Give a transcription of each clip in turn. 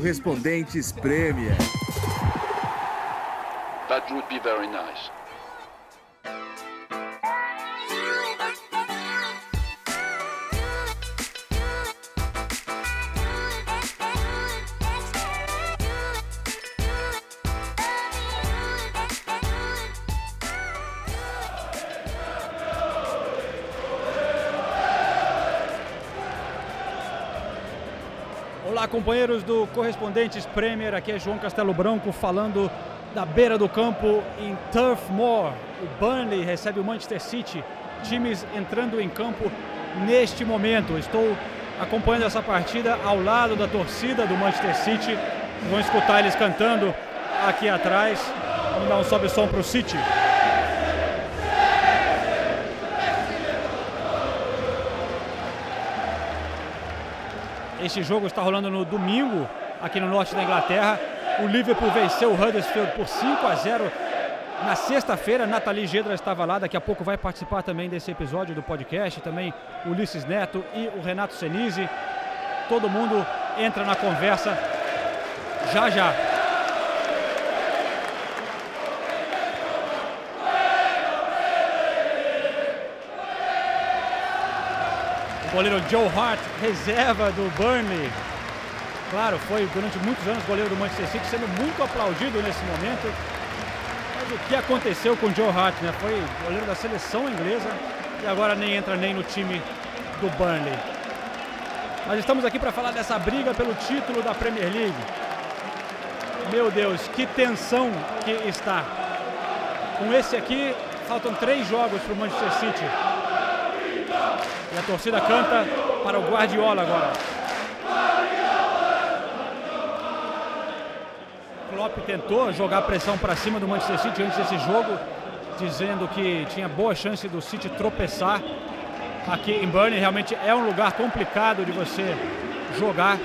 Correspondentes Premier. That would be very nice. Companheiros do Correspondentes Premier. Aqui é João Castelo Branco falando da beira do campo em Turf Moor. O Burnley recebe o Manchester City. Times entrando em campo neste momento. Estou acompanhando essa partida ao lado da torcida do Manchester City. Vão escutar eles cantando aqui atrás. Vamos dar um sobe som para o City. Este jogo está rolando no domingo aqui no norte da Inglaterra. O Liverpool venceu o Huddersfield por 5 a 0 na sexta-feira. Nathalie Gedra estava lá, daqui a pouco vai participar também desse episódio do podcast. Também Ulisses Neto e o Renato Senise. Todo mundo entra na conversa já já. Goleiro Joe Hart, reserva do Burnley. Claro, foi durante muitos anos goleiro do Manchester City, sendo muito aplaudido nesse momento. Mas o que aconteceu com o Joe Hart, né? Foi goleiro da seleção inglesa e agora nem entra nem no time do Burnley. Nós estamos aqui para falar dessa briga pelo título da Premier League. Meu Deus, que tensão que está. Com esse aqui, faltam três jogos para o Manchester City. E a torcida canta para o Guardiola agora. Klopp tentou jogar pressão para cima do Manchester City antes desse jogo, dizendo que tinha boa chance do City tropeçar. Aqui em Burnley realmente é um lugar complicado de você jogar.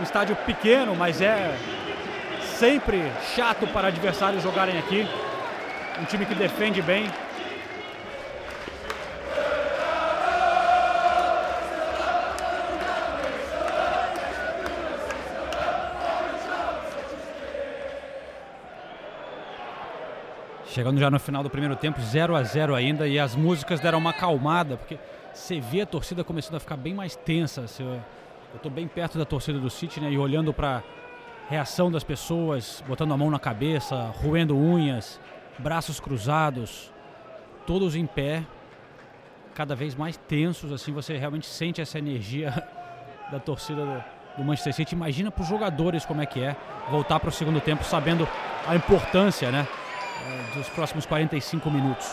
Um estádio pequeno, mas é sempre chato para adversários jogarem aqui. Um time que defende bem, Chegando já no final do primeiro tempo, 0 a 0 ainda, e as músicas deram uma acalmada, porque você vê a torcida começando a ficar bem mais tensa. Eu estou bem perto da torcida do City, né, e olhando para reação das pessoas, botando a mão na cabeça, roendo unhas, braços cruzados, todos em pé, cada vez mais tensos, assim você realmente sente essa energia da torcida do, do Manchester City. Imagina para os jogadores como é que é voltar para o segundo tempo sabendo a importância, né? Dos próximos 45 minutos.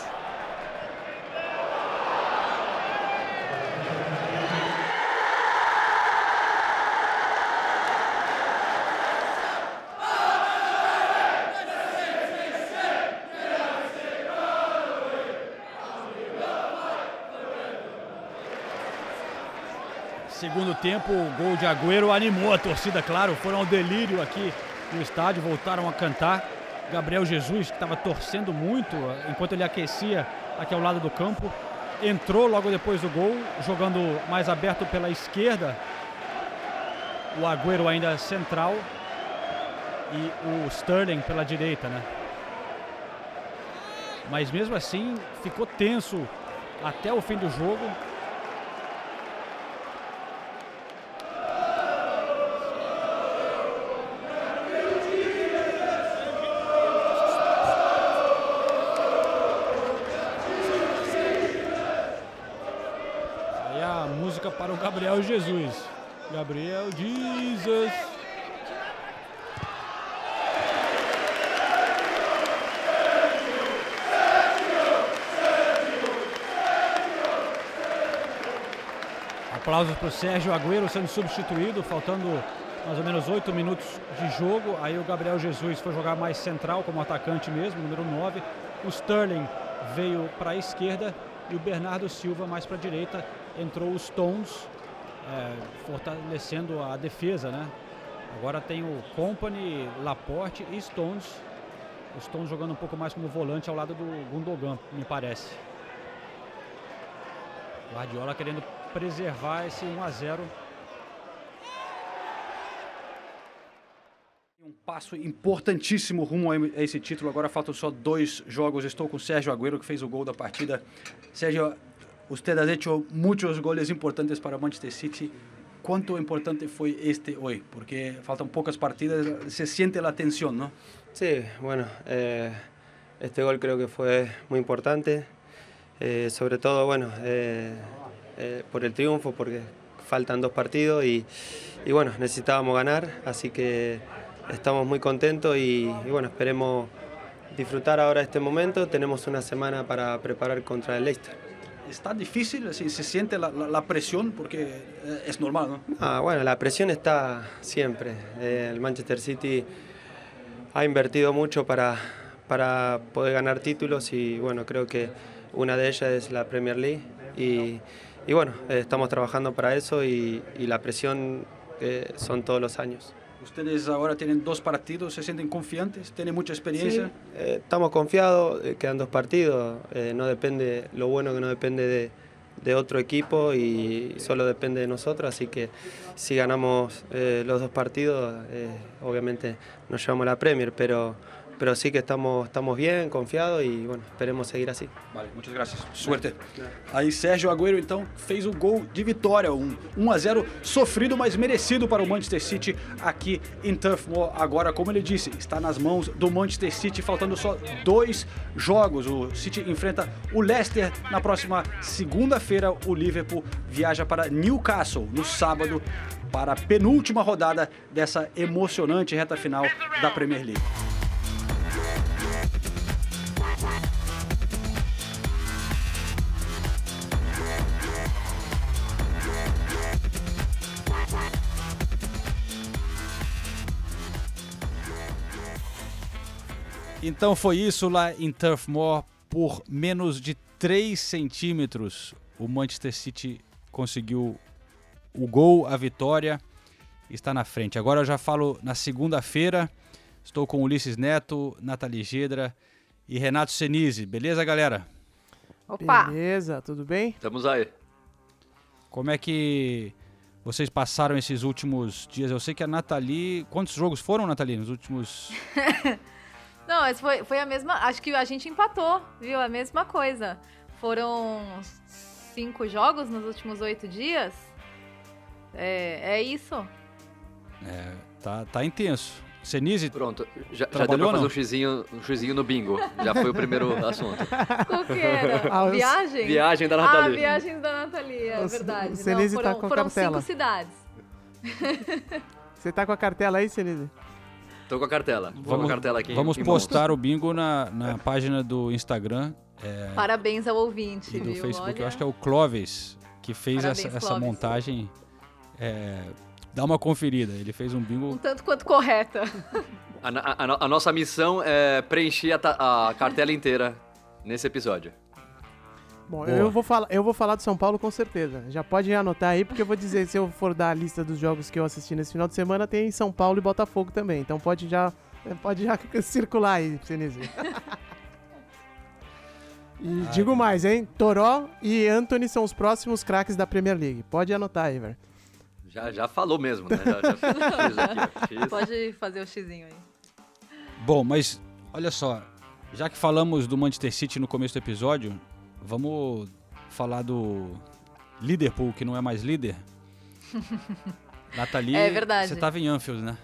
Segundo tempo, o gol de Agüero animou a torcida, claro, foram ao delírio aqui no estádio, voltaram a cantar. Gabriel Jesus, que estava torcendo muito enquanto ele aquecia aqui ao lado do campo, entrou logo depois do gol, jogando mais aberto pela esquerda. O Agüero ainda central e o Sterling pela direita, né? Mas mesmo assim ficou tenso até o fim do jogo. Gabriel Jesus. Aplausos para o Sérgio Agüero sendo substituído, faltando mais ou menos oito minutos de jogo. Aí o Gabriel Jesus foi jogar mais central como atacante mesmo, número 9. O Sterling veio para a esquerda e o Bernardo Silva mais para a direita entrou os Stones, é, fortalecendo a defesa, né? Agora tem o Company, Laporte e Stones. O Stones jogando um pouco mais como volante ao lado do Gundogan, me parece. Guardiola querendo preservar esse 1 a 0 Um passo importantíssimo rumo a esse título. Agora faltam só dois jogos. Estou com o Sérgio Agüero, que fez o gol da partida. Sérgio, você ha hecho muitos goles importantes para Manchester City. ¿Cuánto importante fue este hoy? Porque faltan pocas partidas, se siente la tensión, ¿no? Sí, bueno, eh, este gol creo que fue muy importante, eh, sobre todo, bueno, eh, por el triunfo, porque faltan dos partidos y, y, bueno, necesitábamos ganar, así que estamos muy contentos y, y bueno, esperemos disfrutar ahora este momento. Tenemos una semana para preparar contra el Leicester. ¿Está difícil? ¿Se siente la, presión? Porque eh, es normal, ¿no? Ah, bueno, la presión está siempre. Eh, el Manchester City ha invertido mucho para, para poder ganar títulos y bueno, creo que una de ellas es la Premier League y, y bueno, eh, estamos trabajando para eso y, la presión son todos los años. Ustedes ahora tienen dos partidos, ¿se sienten confiantes? ¿Tienen mucha experiencia? Eh, estamos confiados, eh, quedan dos partidos, eh, no depende, lo bueno que no depende de, de, otro equipo y solo depende de nosotros, así que si ganamos los dos partidos, obviamente nos llevamos la Premier, pero, pero sí que estamos, estamos bien, confiados y bueno, esperemos seguir así. Vale, muchas gracias. Suerte. Aí Sérgio Agüero então fez o gol de vitória, um 1 a 0 sofrido, mas merecido para o Manchester City aqui em Turf Moor. Agora, como ele disse, está nas mãos do Manchester City, faltando só dois jogos. O City enfrenta o Leicester na próxima segunda-feira. O Liverpool viaja para Newcastle no sábado para a penúltima rodada dessa emocionante reta final da Premier League. Então foi isso lá em Turf Moor. Por menos de 3 centímetros, o Manchester City conseguiu o gol, a vitória, está na frente. Agora eu já falo na segunda-feira. Estou com Ulisses Neto, Nathalie Gedra e Renato Senise. Beleza, galera? Opa! Beleza, tudo bem? Estamos aí. Como é que vocês passaram esses últimos dias? Eu sei que a Nathalie. Quantos jogos foram, Nathalie, nos últimos. Não, mas foi, foi a mesma. Acho que a gente empatou, viu? A mesma coisa. Foram cinco jogos nos últimos oito dias. É, é isso. É, tá, tá intenso. Senise, Pronto, já, já deu pra fazer não? um xizinho, um xizinho no bingo. Já foi o primeiro assunto. Qual que era? Ah, viagem? Viagem da Ah, Nathalie. viagem da Nathalie, é O- verdade. o Senise Não, tá foram, com a foram cartela. cinco cidades. Você tá com a cartela aí, Senise? Tô com a cartela. Vamos, a cartela aqui. vamos em postar o bingo na, na página do Instagram Parabéns ao ouvinte, e do viu? Facebook. Olha, Eu acho que é o Clóvis que fez Parabéns, essa, essa Clóvis. montagem. É, dá uma conferida. Ele fez um um bingo. tanto quanto correta. mãos. A, a- a no- a nossa missão é preencher a, a cartela inteira nesse episódio. Bom, Boa. eu vou, falar, eu vou falar do São Paulo com certeza. Já pode anotar aí, porque eu vou dizer, se eu for dar a lista dos jogos que eu assisti nesse final de semana, tem São Paulo e Botafogo também. Então pode já, pode já circular aí, Senise. E digo mais, hein? Toró e Anthony são os próximos craques da Premier League. Pode anotar aí, velho. Já, já falou mesmo, né? Já, já fiz aqui, ó. Pode fazer o xizinho aí. Bom, mas olha só. Já que falamos do Manchester City no começo do episódio, vamos falar do Liverpool, que não é mais líder. Nathalie, É verdade. você tava em Anfield, né?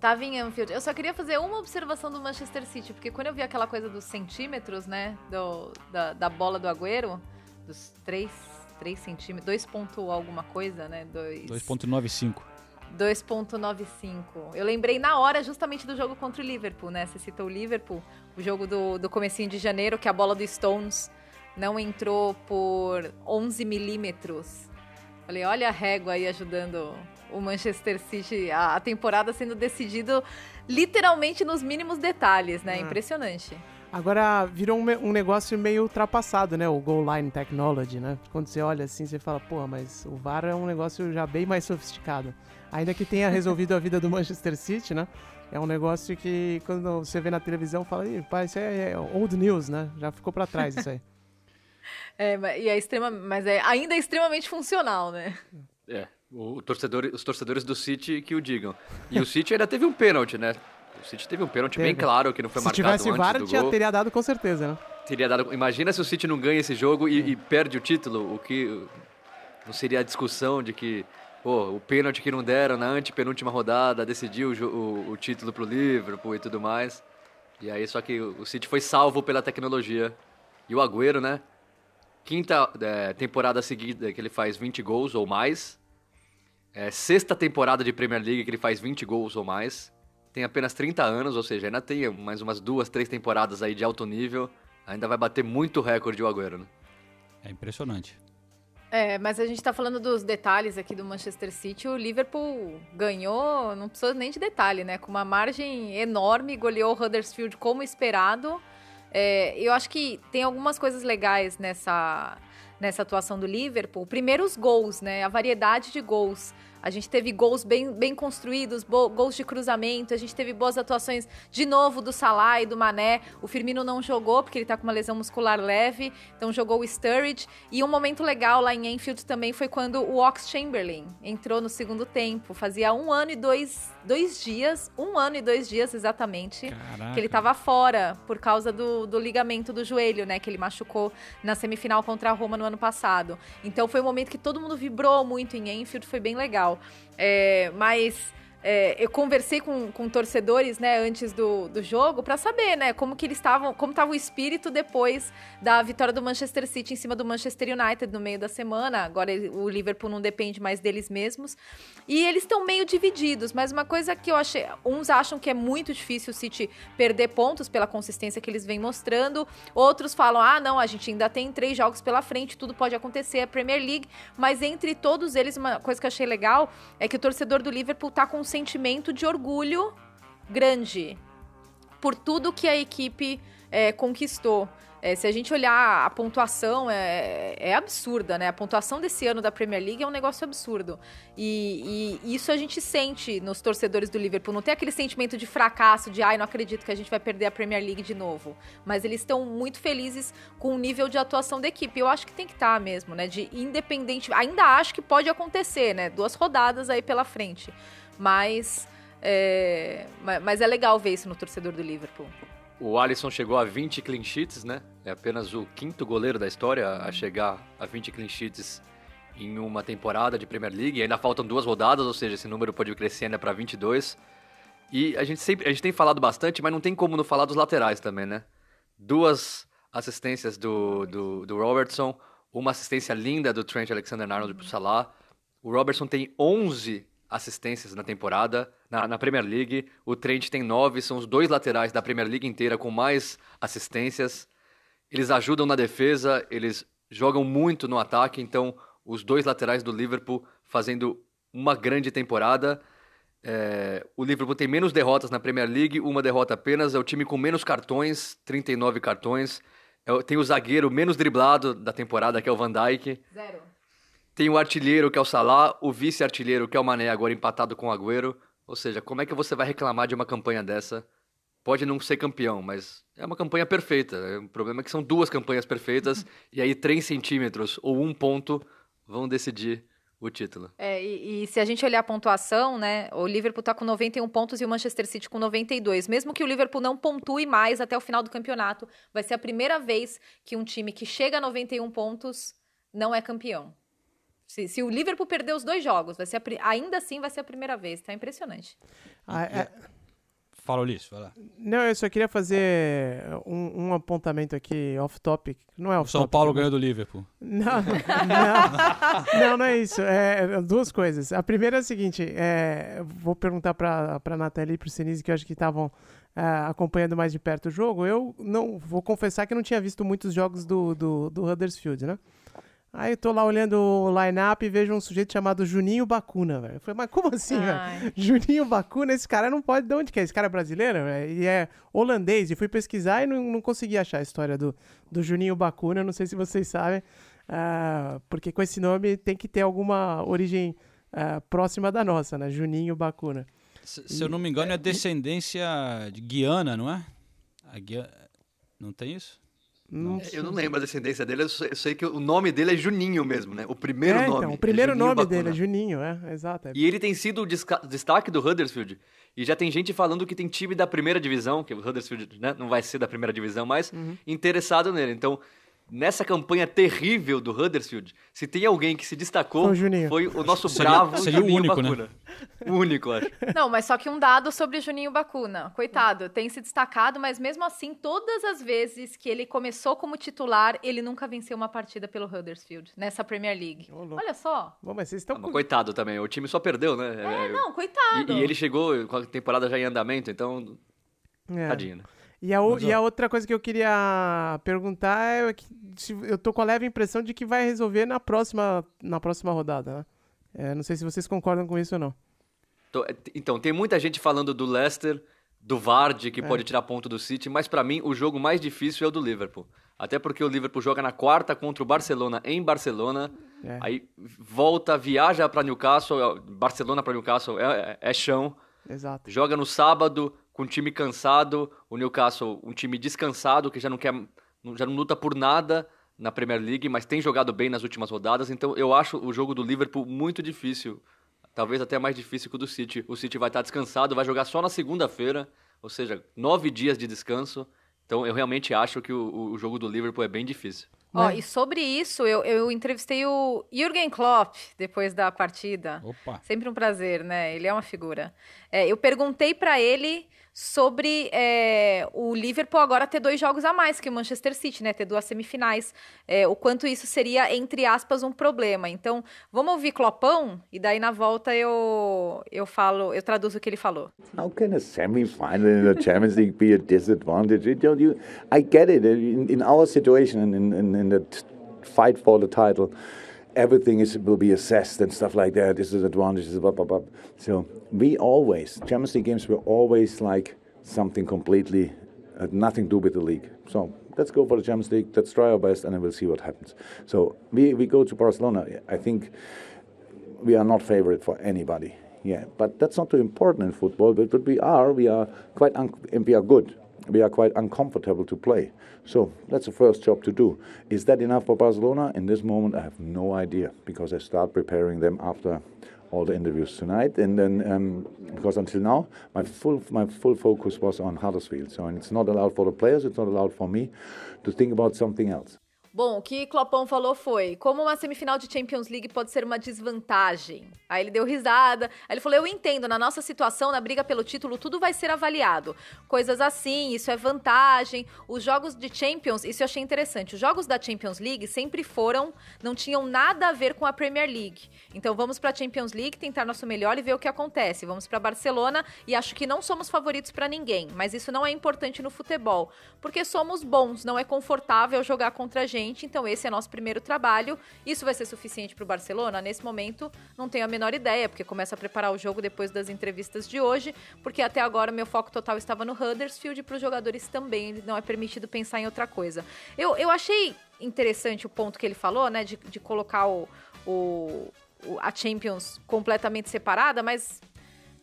Tava em Anfield. Eu só queria fazer uma observação do Manchester City, porque quando eu vi aquela coisa dos centímetros, né, do, da, da bola do Agüero, dos 3, 3 centímetros, 2 ponto alguma coisa, né, 2... 2.95. 2.95. Eu lembrei na hora justamente do jogo contra o Liverpool, né? Você citou o Liverpool, o jogo do, do comecinho de janeiro, que a bola do Stones não entrou por 11 milímetros. Falei, olha a régua aí ajudando o Manchester City, a, temporada sendo decidido literalmente nos mínimos detalhes, né? Ah. Impressionante. Agora virou um, um negócio meio ultrapassado, né? O goal line technology, né? Quando você olha assim, você fala, pô, mas o VAR é um negócio já bem mais sofisticado. Ainda que tenha resolvido a vida do Manchester City, né? É um negócio que quando você vê na televisão, fala, pai, isso é, é old news, né? Já ficou pra trás isso aí. É, e é extrema, mas é ainda é extremamente funcional, né? É, o torcedor, os torcedores do City que o digam. E o City ainda teve um pênalti, né? o City teve um pênalti Teve. bem claro que não foi Se marcado tivesse antes VAR, do gol. teria dado com certeza, né? Teria dado. Imagina se o City não ganha esse jogo e, e perde o título, o que não seria a discussão de que pô, o pênalti que não deram na antepenúltima rodada decidiu o, o, o título pro Liverpool e tudo mais. E aí só que o City foi salvo pela tecnologia. E o Agüero, né? Quinta é, temporada seguida que ele faz 20 gols ou mais. É, sexta temporada de Premier League que ele faz 20 gols ou mais. Tem apenas 30 anos, ou seja, ainda tem mais umas duas, três temporadas aí de alto nível. Ainda vai bater muito recorde o Agüero, né? É impressionante. É, mas a gente tá falando dos detalhes aqui do Manchester City. O Liverpool ganhou, não precisa nem de detalhe, né? Com uma margem enorme, goleou o Huddersfield como esperado. É, eu acho que tem algumas coisas legais nessa, nessa atuação do Liverpool. Primeiro, os gols, né? A variedade de gols. A gente teve gols bem, bem construídos, gols de cruzamento, a gente teve boas atuações de novo do Salah e do Mané. O Firmino não jogou porque ele tá com uma lesão muscular leve, então jogou o Sturridge. E um momento legal lá em Enfield também foi quando o Ox Chamberlain entrou no segundo tempo. Fazia um ano e dois, dois dias, um ano e dois dias exatamente, Caraca. que ele tava fora por causa do, do ligamento do joelho, né? Que ele machucou na semifinal contra a Roma no ano passado. Então foi um momento que todo mundo vibrou muito em Enfield, foi bem legal. É, mas é, eu conversei com, com torcedores, né, antes do, do jogo, pra saber, né, como que eles estavam, como estava o espírito depois da vitória do Manchester City em cima do Manchester United no meio da semana. Agora o Liverpool não depende mais deles mesmos. E eles estão meio divididos, mas uma coisa que eu achei, uns acham que é muito difícil o City perder pontos pela consistência que eles vêm mostrando, outros falam: "Ah, não, a gente ainda tem três jogos pela frente, tudo pode acontecer, é Premier League". Mas entre todos eles, uma coisa que eu achei legal é que o torcedor do Liverpool tá com sentimento de orgulho grande por tudo que a equipe é, conquistou. É, se a gente olhar a pontuação, é, é absurda, né? A pontuação desse ano da Premier League é um negócio absurdo. E, e isso a gente sente nos torcedores do Liverpool. Não tem aquele sentimento de fracasso, de ai, não acredito que a gente vai perder a Premier League de novo. Mas eles estão muito felizes com o nível de atuação da equipe. Eu acho que tem que estar mesmo, né? De independente. Ainda acho que pode acontecer, né? Duas rodadas aí pela frente. Mas. É, ma- mas é legal ver isso no torcedor do Liverpool. O Alisson chegou a 20 clean sheets, né? É apenas o quinto goleiro da história a chegar a 20 clean sheets em uma temporada de Premier League. Ainda faltam duas rodadas, ou seja, esse número pode crescer ainda para 22. E a gente sempre, a gente tem falado bastante, mas não tem como não falar dos laterais também, né? Duas assistências do, do, do Robertson, uma assistência linda do Trent Alexander-Arnold pro Salah. O Robertson tem 11 assistências na temporada, na, na Premier League. O Trent tem 9, são os dois laterais da Premier League inteira com mais assistências. Eles ajudam na defesa, eles jogam muito no ataque, então os dois laterais do Liverpool fazendo uma grande temporada. É, o Liverpool tem menos derrotas na Premier League, uma derrota apenas. É o time com menos cartões, 39 cartões. É tem o zagueiro menos driblado da temporada, que é o Van Dijk. Zero. Tem o artilheiro, que é o Salah, o vice-artilheiro, que é o Mané, agora empatado com o Agüero. Ou seja, como é que você vai reclamar de uma campanha dessa? Pode não ser campeão, mas é uma campanha perfeita. O problema é que são duas campanhas perfeitas, e aí 3 centímetros ou um ponto vão decidir o título. É, e, e se a gente olhar a pontuação, né? O Liverpool tá com 91 pontos e o Manchester City com 92. Mesmo que o Liverpool não pontue mais até o final do campeonato, vai ser a primeira vez que um time que chega a 91 pontos não é campeão. Se, se o Liverpool perder os dois jogos, vai ser a ainda assim vai ser a primeira vez. Tá impressionante. Ah, é- Fala, Ulisses, vai lá. não, eu só queria fazer um, um apontamento aqui off-topic. Não é O off-topic. São Paulo mas- ganhou do Liverpool. Não, não, não, não é isso. É duas coisas. A primeira é a seguinte: é, eu vou perguntar para a Nathalie e para o Senise, que eu acho que estavam é, acompanhando mais de perto o jogo. Eu não vou confessar que não tinha visto muitos jogos do, do, do Huddersfield, né? Aí eu tô lá olhando o line-up e vejo um sujeito chamado Juninho Bacuna, velho. Eu falei, mas como assim, velho? Juninho Bacuna, esse cara não pode. De onde que é? Esse cara é brasileiro? velho? E é holandês. E fui pesquisar e não, não consegui achar a história do, do Juninho Bacuna. Não sei se vocês sabem. ah, porque com esse nome tem que ter alguma origem ah, próxima da nossa, né? Juninho Bacuna. Se, se eu não me engano, é descendência de Guiana, não é? A Guia... Não tem isso? Não, Eu não lembro a descendência dele, eu sei, eu sei que o nome dele é Juninho mesmo, né? O primeiro é, nome. então, o é primeiro Juninho nome Bacuna. dele é Juninho, é, exato. é. E ele tem sido o destaque do Huddersfield. E já tem gente falando que tem time da primeira divisão, que o Huddersfield né, não vai ser da primeira divisão, mas Uhum. interessado nele. Então, nessa campanha terrível do Huddersfield, se tem alguém que se destacou, Foi o foi o nosso Seria- bravo seria o Juninho único, né? Bacuna. O único, acho. Não, mas só que um dado sobre Juninho Bacuna. Coitado, tem se destacado, mas mesmo assim, todas as vezes que ele começou como titular, ele nunca venceu uma partida pelo Huddersfield, nessa Premier League. Ô, louco. Olha só. Bom, mas vocês Ah, estão mas com... coitado também, o time só perdeu, né? É, É, não, coitado. e, e ele chegou com a temporada já em andamento, então, É. tadinho, né? E a, Mas, e a outra coisa que eu queria perguntar é que se- eu tô com a leve impressão de que vai resolver na próxima, na próxima rodada, né? É, não sei se vocês concordam com isso ou não. Tô- Então, tem muita gente falando do Leicester, do Vardy, É. que pode tirar ponto do City, mas pra mim o jogo mais difícil é o do Liverpool. Até porque o Liverpool joga na quarta contra o Barcelona em Barcelona, É. aí volta, viaja pra Newcastle, Barcelona pra Newcastle é, é chão, Exato. joga no sábado com um time cansado, o Newcastle um time descansado que já não quer, já não luta por nada na Premier League, mas tem jogado bem nas últimas rodadas, então eu acho o jogo do Liverpool muito difícil, talvez até mais difícil que o do City. O City vai estar descansado, vai jogar só na segunda-feira, ou seja, nove dias de descanso. Então eu realmente acho que o, o jogo do Liverpool é bem difícil. Ó, Né? e sobre isso, eu, eu entrevistei o Jürgen Klopp depois da partida. Opa. Sempre um prazer, né? Ele é uma figura. É, eu perguntei pra ele sobre é, o Liverpool agora ter dois jogos a mais que o Manchester City, né? Ter duas semifinais. É, o quanto isso seria, entre aspas, um problema. Então, vamos ouvir Clopão e daí na volta eu, eu falo, eu traduzo o que ele falou. How can a semi-final in the Champions League be a disadvantage? You you? I get it. In, in our situation, in, in, in the fight for the title, everything is will be assessed and stuff like that. This is advantages, blah blah blah. So we always Champions League games were always like something completely had nothing to do with the league. So let's go for the Champions League. Let's try our best, and then we'll see what happens. So we we go to Barcelona. I think we are not favorite for anybody. Yeah, but that's not too important in football. But, but we are, we are quite, un- and we are good. We are quite uncomfortable to play. So that's the first job to do. Is that enough for Barcelona? In this moment, I have no idea because I start preparing them after all the interviews tonight, and then um, because until now my full my full focus was on Huddersfield. So and it's not allowed for the players. It's not allowed for me to think about something else. Bom, o que Clopão falou foi: como uma semifinal de Champions League pode ser uma desvantagem? Aí ele deu risada. Aí ele falou: Eu entendo, na nossa situação, na briga pelo título, tudo vai ser avaliado. Coisas assim, isso é vantagem. Os jogos de Champions, isso eu achei interessante. Os jogos da Champions League sempre foram, não tinham nada a ver com a Premier League. Então vamos pra Champions League, tentar nosso melhor e ver o que acontece. Vamos pra Barcelona e acho que não somos favoritos pra ninguém, mas isso não é importante no futebol, porque somos bons, não é confortável jogar contra a gente, então esse é nosso primeiro trabalho. Isso vai ser suficiente pro Barcelona? Nesse momento, não tenho a menor ideia, porque começa a preparar o jogo depois das entrevistas de hoje, porque até agora meu foco total estava no Huddersfield e para os jogadores também não é permitido pensar em outra coisa. Eu, eu achei interessante o ponto que ele falou, né, de, de colocar o, o, o- a Champions completamente separada, mas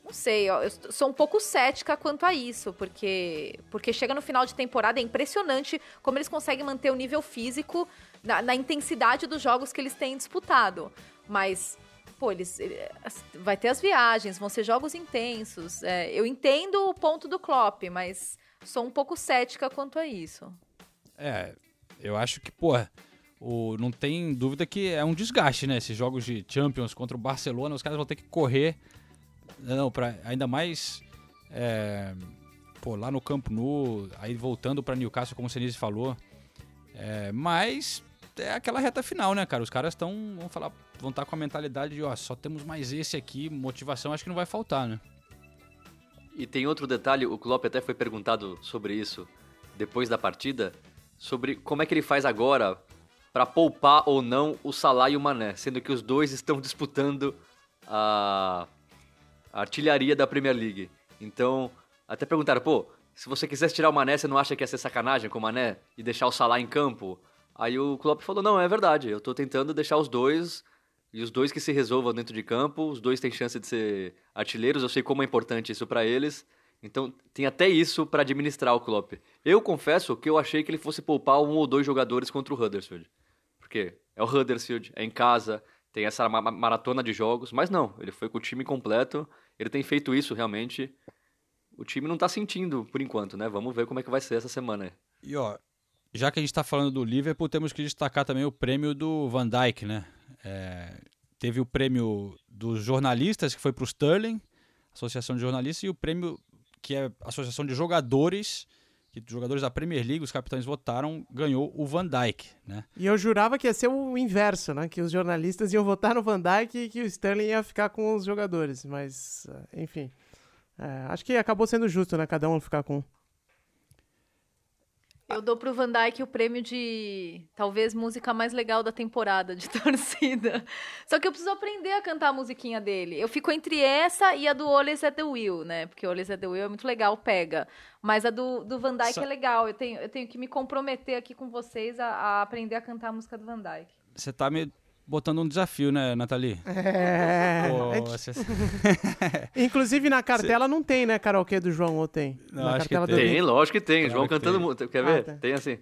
não sei, ó, eu sou um pouco cética quanto a isso, porque porque chega no final de temporada é impressionante como eles conseguem manter o nível físico na, na intensidade dos jogos que eles têm disputado. Mas, pô, eles eh, vai ter as viagens, vão ser jogos intensos. É, eu entendo o ponto do Klopp, mas sou um pouco cética quanto a isso. É, eu acho que, porra, o, não tem dúvida que é um desgaste, né? Esses jogos de Champions contra o Barcelona, os caras vão ter que correr, não, pra, ainda mais, é, pô, lá no Campo Nu, aí voltando pra Newcastle, como o Senise falou. É, mas é aquela reta final, né, cara? Os caras estão, vão falar, vão estar com a mentalidade de, ó, só temos mais esse aqui, motivação acho que não vai faltar, né? E tem outro detalhe, o Klopp até foi perguntado sobre isso depois da partida, sobre como é que ele faz agora para poupar ou não o Salah e o Mané, sendo que os dois estão disputando a, a artilharia da Premier League. Então, até perguntaram, pô, se você quisesse tirar o Mané, você não acha que ia ser sacanagem com o Mané e deixar o Salah em campo? Aí o Klopp falou, não, é verdade, eu tô tentando deixar os dois e os dois que se resolvam dentro de campo, os dois têm chance de ser artilheiros, eu sei como é importante isso pra eles. Então tem até isso para administrar o Klopp. Eu confesso que eu achei que ele fosse poupar um ou dois jogadores contra o Huddersfield. Porque é o Huddersfield, é em casa, tem essa maratona de jogos, mas não, ele foi com o time completo, ele tem feito isso realmente. O time não tá sentindo por enquanto, né? Vamos ver como é que vai ser essa semana. E ó, já que a gente está falando do Liverpool, temos que destacar também o prêmio do Van Dijk, né? É, teve o prêmio dos jornalistas, que foi para o Sterling, Associação de Jornalistas, e o prêmio que é Associação de Jogadores, que jogadores da Premier League, os capitães votaram, ganhou o Van Dijk, né? E eu jurava que ia ser o inverso, né? Que os jornalistas iam votar no Van Dijk e que o Sterling ia ficar com os jogadores, mas, enfim. É, acho que acabou sendo justo, né? Cada um ficar com eu dou pro Van Dyke o prêmio de talvez música mais legal da temporada de torcida. Só que eu preciso aprender a cantar a musiquinha dele. Eu fico entre essa e a do Oles at the Wheel, né? Porque Oles at the Wheel é muito legal, pega. Mas a do, do Van Dyke Só... é legal. Eu tenho, eu tenho que me comprometer aqui com vocês a, a aprender a cantar a música do Van Dyke. Você tá me botando um desafio, né, Nathalie? É. Pô, você... Inclusive na cartela Cê... não tem, né, karaokê do João, ou tem? Não, na acho que tem. Do... Tem, lógico que tem. Claro João que cantando. Tem. Quer ver? Ah, tá. Tem assim.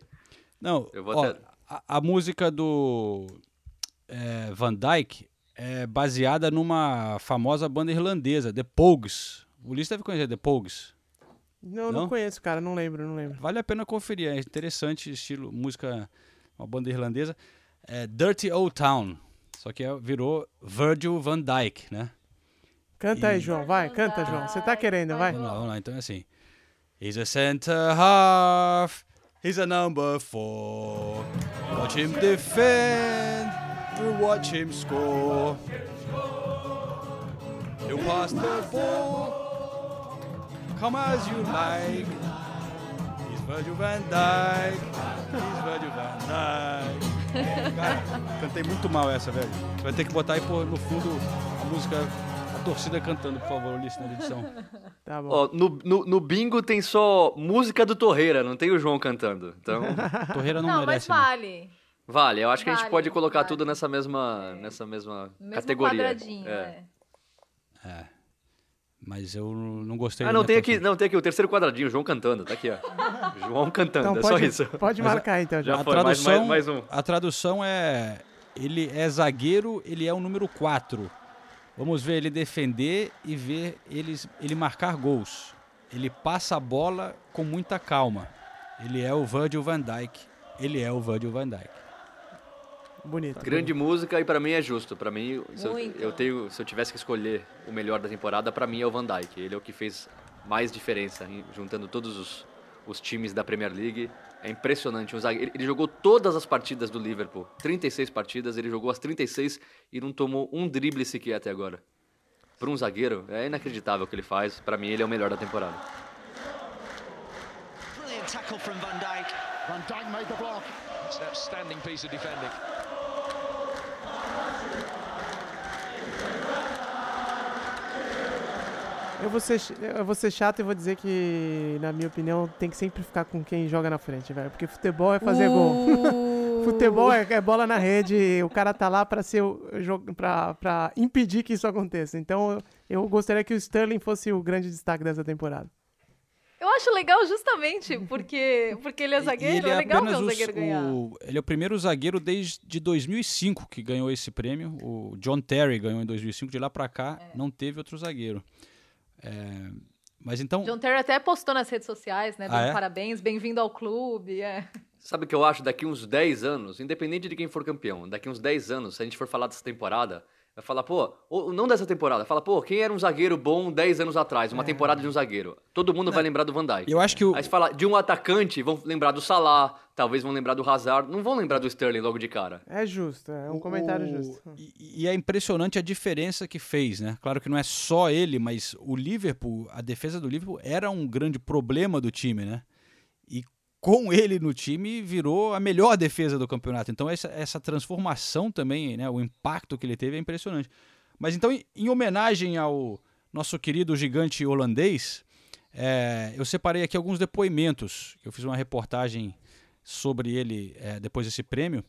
Não, ó, até... a, a, música do é, Van Dyke é baseada numa famosa banda irlandesa, The Pogues. O Ulisses deve conhecer The Pogues. Não, não, não conheço, cara, não lembro, não lembro. Vale a pena conferir, é interessante, estilo música, uma banda irlandesa é Dirty Old Town. Só que é, virou Virgil van Dyke, né? Canta e... aí, João. Vai, canta, João. Você tá querendo, vai. Vamos lá, vamos lá. Então é assim. He's a center half. He's a number four. Watch him defend. Watch him score. You pass the ball. Come as you like. He's Virgil van Dyke. He's Virgil van Dyke. Cara, cantei muito mal essa, velho. Você vai ter que botar aí pô, no fundo a música, a torcida cantando, por favor, Ulisses, na edição. Tá bom. Ó, no, no, no, bingo tem só música do Torreira, não tem o João cantando. Então. Torreira não, não merece. Não, mas vale. Né? Vale, eu acho vale, que a gente pode colocar vale. tudo nessa mesma, nessa mesma Mesmo categoria. Quadradinho, é. é. é. Mas eu não gostei. Ah, não tem aqui, não tem aqui o terceiro quadradinho, o João cantando, tá aqui, ó. João cantando, então, é pode, só isso. Pode marcar então, já. A foi, tradução, mais, mais, mais um. A tradução é ele é zagueiro, ele é o número 4. Vamos ver ele defender e ver ele, ele marcar gols. Ele passa a bola com muita calma. Ele é o Virgil van Dijk. Ele é o Virgil van Dijk. Bonito. Grande bonito. música e para mim é justo. Para mim, se eu, eu, tenho, se eu tivesse que escolher o melhor da temporada, para mim é o Van Dijk. Ele é o que fez mais diferença, juntando todos os, os times da Premier League. É impressionante. Ele, ele jogou todas as partidas do Liverpool. 36 partidas, ele jogou as 36 e não tomou um drible sequer até agora. Para um zagueiro, é inacreditável o que ele faz. Para mim, ele é o melhor da temporada. Brilliant tackle from Van Dijk. Van Dijk made the block. It's an outstanding piece of defending. Eu vou, ser, eu vou ser chato e vou dizer que, na minha opinião, tem que sempre ficar com quem joga na frente, velho. Porque futebol é fazer uh... gol. futebol é, é, bola na rede, o cara tá lá pra, ser pra, pra impedir que isso aconteça. Então, eu gostaria que o Sterling fosse o grande destaque dessa temporada. Eu acho legal justamente porque, porque ele é zagueiro. Ele é, é legal ver o zagueiro ganhar. O, ele é o primeiro zagueiro desde 2005 que ganhou esse prêmio. O John Terry ganhou em 2005. De lá para cá, é. não teve outro zagueiro. É, mas então. John Terry até postou nas redes sociais, né? Ah, é? parabéns, bem-vindo ao clube. É. Sabe o que eu acho? Daqui uns 10 anos, independente de quem for campeão, daqui uns 10 anos, se a gente for falar dessa temporada, vai falar, pô, ou, não dessa temporada, fala, pô, quem era um zagueiro bom 10 anos atrás, uma é. temporada de um zagueiro? Todo mundo não. vai lembrar do Van Dijk. Eu acho que o... Aí você fala de um atacante, vão lembrar do Salah, talvez vão lembrar do Hazard, não vão lembrar do Sterling logo de cara. É justo, é um comentário o... justo. E, e, é impressionante a diferença que fez, né? Claro que não é só ele, mas o Liverpool, a defesa do Liverpool era um grande problema do time, né? E com ele no time, virou a melhor defesa do campeonato. Então, essa, essa transformação também, né, o impacto que ele teve é impressionante. Mas então, em, em homenagem ao nosso querido gigante holandês, é, eu separei aqui alguns depoimentos. Eu fiz uma reportagem sobre ele é, depois desse prêmio.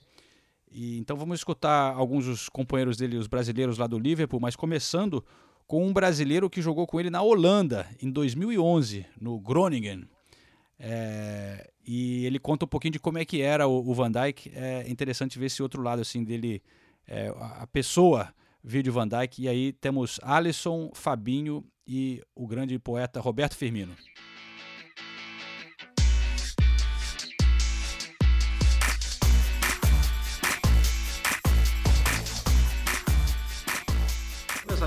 E, então vamos escutar alguns dos companheiros dele, os brasileiros lá do Liverpool, mas começando com um brasileiro que jogou com ele na Holanda em 2011, no Groningen. É, e ele conta um pouquinho de como é que era o, o Van Dijk. É interessante ver esse outro lado assim dele, é, a pessoa vídeo Van Dijk. E aí temos Alisson, Fabinho e o grande poeta Roberto Firmino.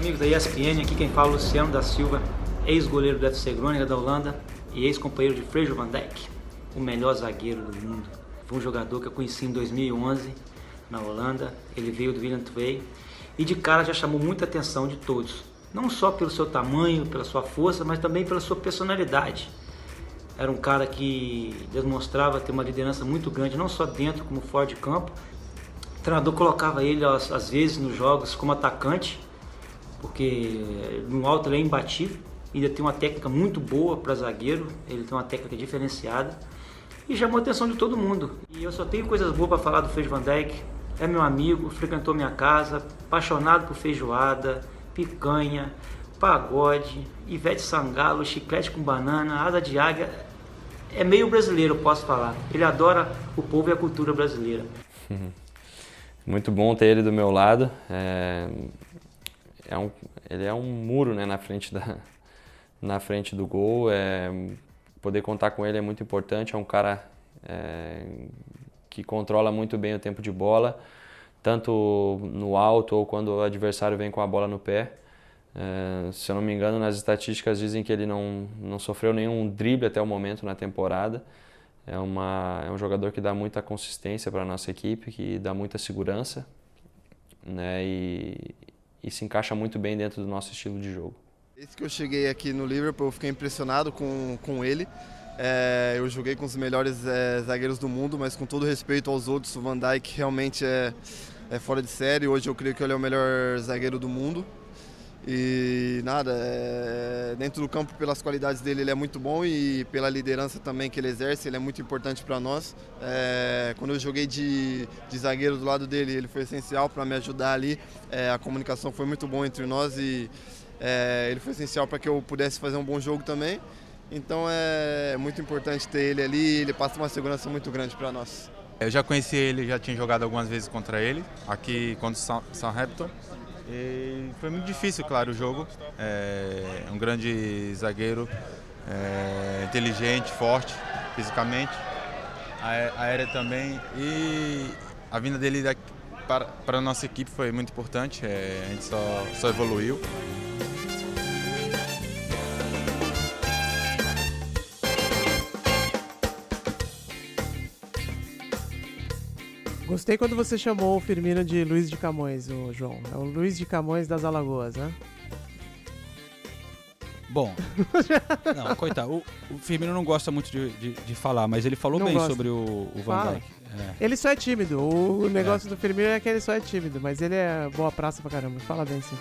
Amigos da ESPN, aqui quem fala é Luciano da Silva, ex-goleiro do FC Groningen da Holanda e ex-companheiro de Frejo Van Dijk, o melhor zagueiro do mundo. Foi um jogador que eu conheci em 2011 na Holanda, ele veio do Willem II e de cara já chamou muita atenção de todos. Não só pelo seu tamanho, pela sua força, mas também pela sua personalidade. Era um cara que demonstrava ter uma liderança muito grande, não só dentro como fora de campo. O treinador colocava ele às vezes nos jogos como atacante, porque no alto ele é imbatível, ainda tem uma técnica muito boa para zagueiro, ele tem uma técnica diferenciada e chamou a atenção de todo mundo. E eu só tenho coisas boas para falar do Fez Van Dijk, é meu amigo, frequentou minha casa, apaixonado por feijoada, picanha, pagode, Ivete Sangalo, chiclete com banana, asa de águia. É meio brasileiro, posso falar. Ele adora o povo e a cultura brasileira. Muito bom ter ele do meu lado. É, é um, ele é um muro né, na, frente da, na frente do gol. É, poder contar com ele é muito importante. É um cara é, que controla muito bem o tempo de bola, tanto no alto ou quando o adversário vem com a bola no pé. É, se eu não me engano, nas estatísticas dizem que ele não, não sofreu nenhum drible até o momento na temporada. É, uma, é um jogador que dá muita consistência para a nossa equipe, que dá muita segurança né, e, e se encaixa muito bem dentro do nosso estilo de jogo. Desde que eu cheguei aqui no Liverpool, eu fiquei impressionado com, com ele. É, eu joguei com os melhores é, zagueiros do mundo, mas com todo respeito aos outros, o Van Dijk realmente é, é fora de série. Hoje eu creio que ele é o melhor zagueiro do mundo. E nada, é, dentro do campo, pelas qualidades dele, ele é muito bom e pela liderança também que ele exerce, ele é muito importante para nós. É, quando eu joguei de, de, zagueiro do lado dele, ele foi essencial para me ajudar ali. É, a comunicação foi muito boa entre nós e é, ele foi essencial para que eu pudesse fazer um bom jogo também. Então é muito importante ter ele ali, ele passa uma segurança muito grande para nós. Eu já conheci ele, já tinha jogado algumas vezes contra ele, aqui contra o Southampton. E foi muito difícil, claro, o jogo. É um grande zagueiro, é, inteligente, forte fisicamente, aérea também. E a vinda dele para, para a nossa equipe foi muito importante, é, a gente só, só evoluiu. Gostei quando você chamou o Firmino de Luiz de Camões, o João. É o Luiz de Camões das Alagoas, né? Bom, não, coitado. O, o, Firmino não gosta muito de, de, de falar, mas ele falou não bem gosta. sobre o, o Van Dijk. É. Ele só é tímido. O negócio é. do Firmino é que ele só é tímido, mas ele é boa praça pra caramba. Fala bem sim.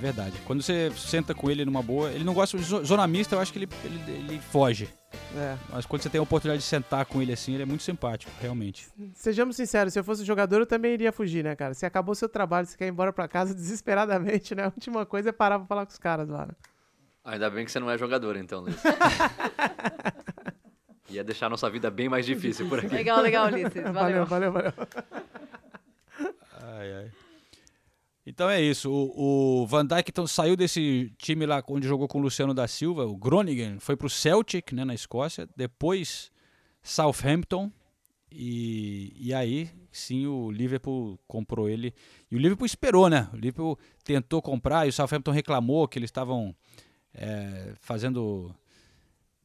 É verdade. Quando você senta com ele numa boa, ele não gosta de zona mista, eu acho que ele, ele, ele foge. É. Mas quando você tem a oportunidade de sentar com ele assim, ele é muito simpático, realmente. Sejamos sinceros, se eu fosse jogador, eu também iria fugir, né, cara? Se acabou seu trabalho, você quer ir embora pra casa desesperadamente, né? A última coisa é parar pra falar com os caras lá, né? Ainda bem que você não é jogador, então, Luiz. Ia deixar a nossa vida bem mais difícil por aqui. Legal, legal, Ulisses. Valeu, valeu, valeu. valeu. Ai, ai. Então é isso. O, o Van Dijk então, saiu desse time lá onde jogou com o Luciano da Silva, o Groningen, foi para o Celtic, né, na Escócia. Depois Southampton. E, e aí sim o Liverpool comprou ele. E o Liverpool esperou, né? O Liverpool tentou comprar e o Southampton reclamou que eles estavam é, fazendo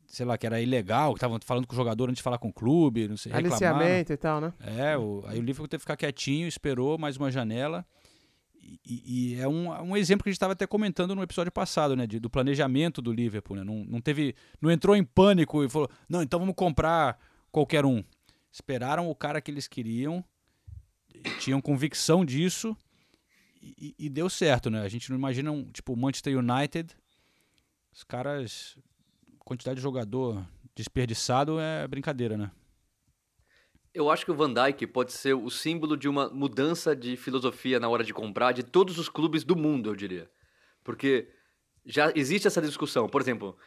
sei lá, que era ilegal, que estavam falando com o jogador antes de falar com o clube, não sei, Aliciamento e tal, né? É, o, aí o Liverpool teve que ficar quietinho, esperou mais uma janela e, é um, um exemplo que a gente estava até comentando no episódio passado, né? De, do planejamento do Liverpool. Né? Não, não teve. Não entrou em pânico e falou, não, então vamos comprar qualquer um. Esperaram o cara que eles queriam, tinham convicção disso e, e deu certo, né? A gente não imagina um, tipo, Manchester United. Os caras. Quantidade de jogador desperdiçado é brincadeira, né? Eu acho que o Van Dijk pode ser o símbolo de uma mudança de filosofia na hora de comprar de todos os clubes do mundo, eu diria. Porque já existe essa discussão. Por exemplo,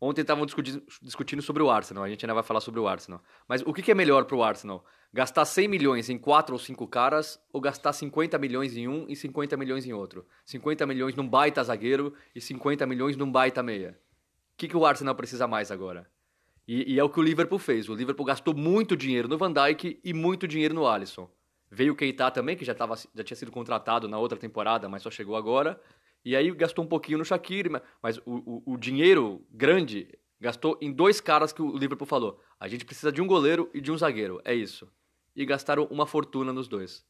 ontem estavam discutindo, sobre o Arsenal. A gente ainda vai falar sobre o Arsenal. Mas o que, que é melhor para o Arsenal? Gastar 100 milhões em quatro ou cinco caras ou gastar 50 milhões em um e 50 milhões em outro? 50 milhões num baita zagueiro e 50 milhões num baita meia. O que, que o Arsenal precisa mais agora? E, e, é o que o Liverpool fez. O Liverpool gastou muito dinheiro no Van Dijk e muito dinheiro no Alisson. Veio o Keita também, que já, tava, já tinha sido contratado na outra temporada, mas só chegou agora. E aí gastou um pouquinho no Shaqiri, mas o, o, o dinheiro grande gastou em dois caras que o Liverpool falou. A gente precisa de um goleiro e de um zagueiro, é isso. E gastaram uma fortuna nos dois.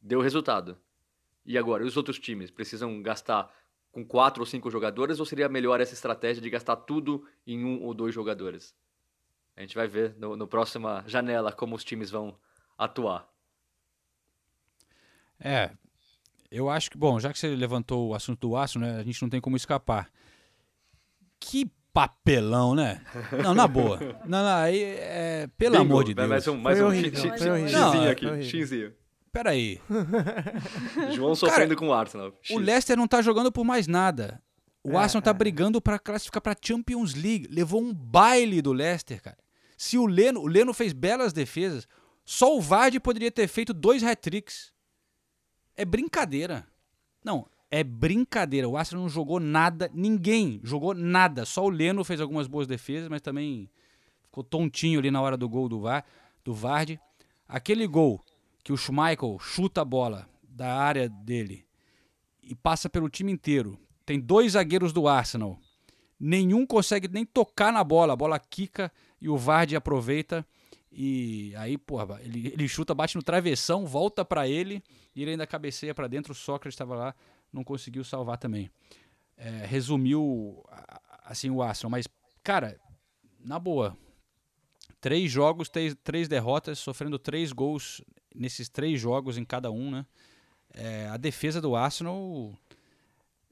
Deu resultado. E agora, e os outros times? Precisam gastar com quatro ou cinco jogadores ou seria melhor essa estratégia de gastar tudo em um ou dois jogadores? A gente vai ver no, no próxima janela como os times vão atuar. É, eu acho que, bom, já que você levantou o assunto do aço, né, a gente não tem como escapar. Que papelão, né? Não, na boa. Não, não, aí, é, pelo Bingo, amor de Deus. Mais um, mais Foi um horrível, x- foi horrível. xzinho Não, aqui, foi xzinho. Peraí. João sofrendo com o Arsenal. X. O Leicester não tá jogando por mais nada. O É, Arsenal tá é. brigando pra classificar pra Champions League. Levou um baile do Leicester, cara. Se o Leno, o Leno fez belas defesas, só o Vardy poderia ter feito dois hat-tricks. É brincadeira. Não, é brincadeira. O Arsenal não jogou nada, ninguém jogou nada. Só o Leno fez algumas boas defesas, mas também ficou tontinho ali na hora do gol do, Va- do Vardy. Aquele gol que o Schmeichel chuta a bola da área dele e passa pelo time inteiro. Tem dois zagueiros do Arsenal. Nenhum consegue nem tocar na bola. A bola quica e o Vardy aproveita. E aí, porra, ele, ele chuta, bate no travessão, volta pra ele e ele ainda cabeceia pra dentro. O Sócrates estava lá, não conseguiu salvar também. É, resumiu assim o Arsenal. Mas, cara, na boa, três jogos, três, três derrotas, sofrendo três gols nesses três jogos em cada um, né? É, a defesa do Arsenal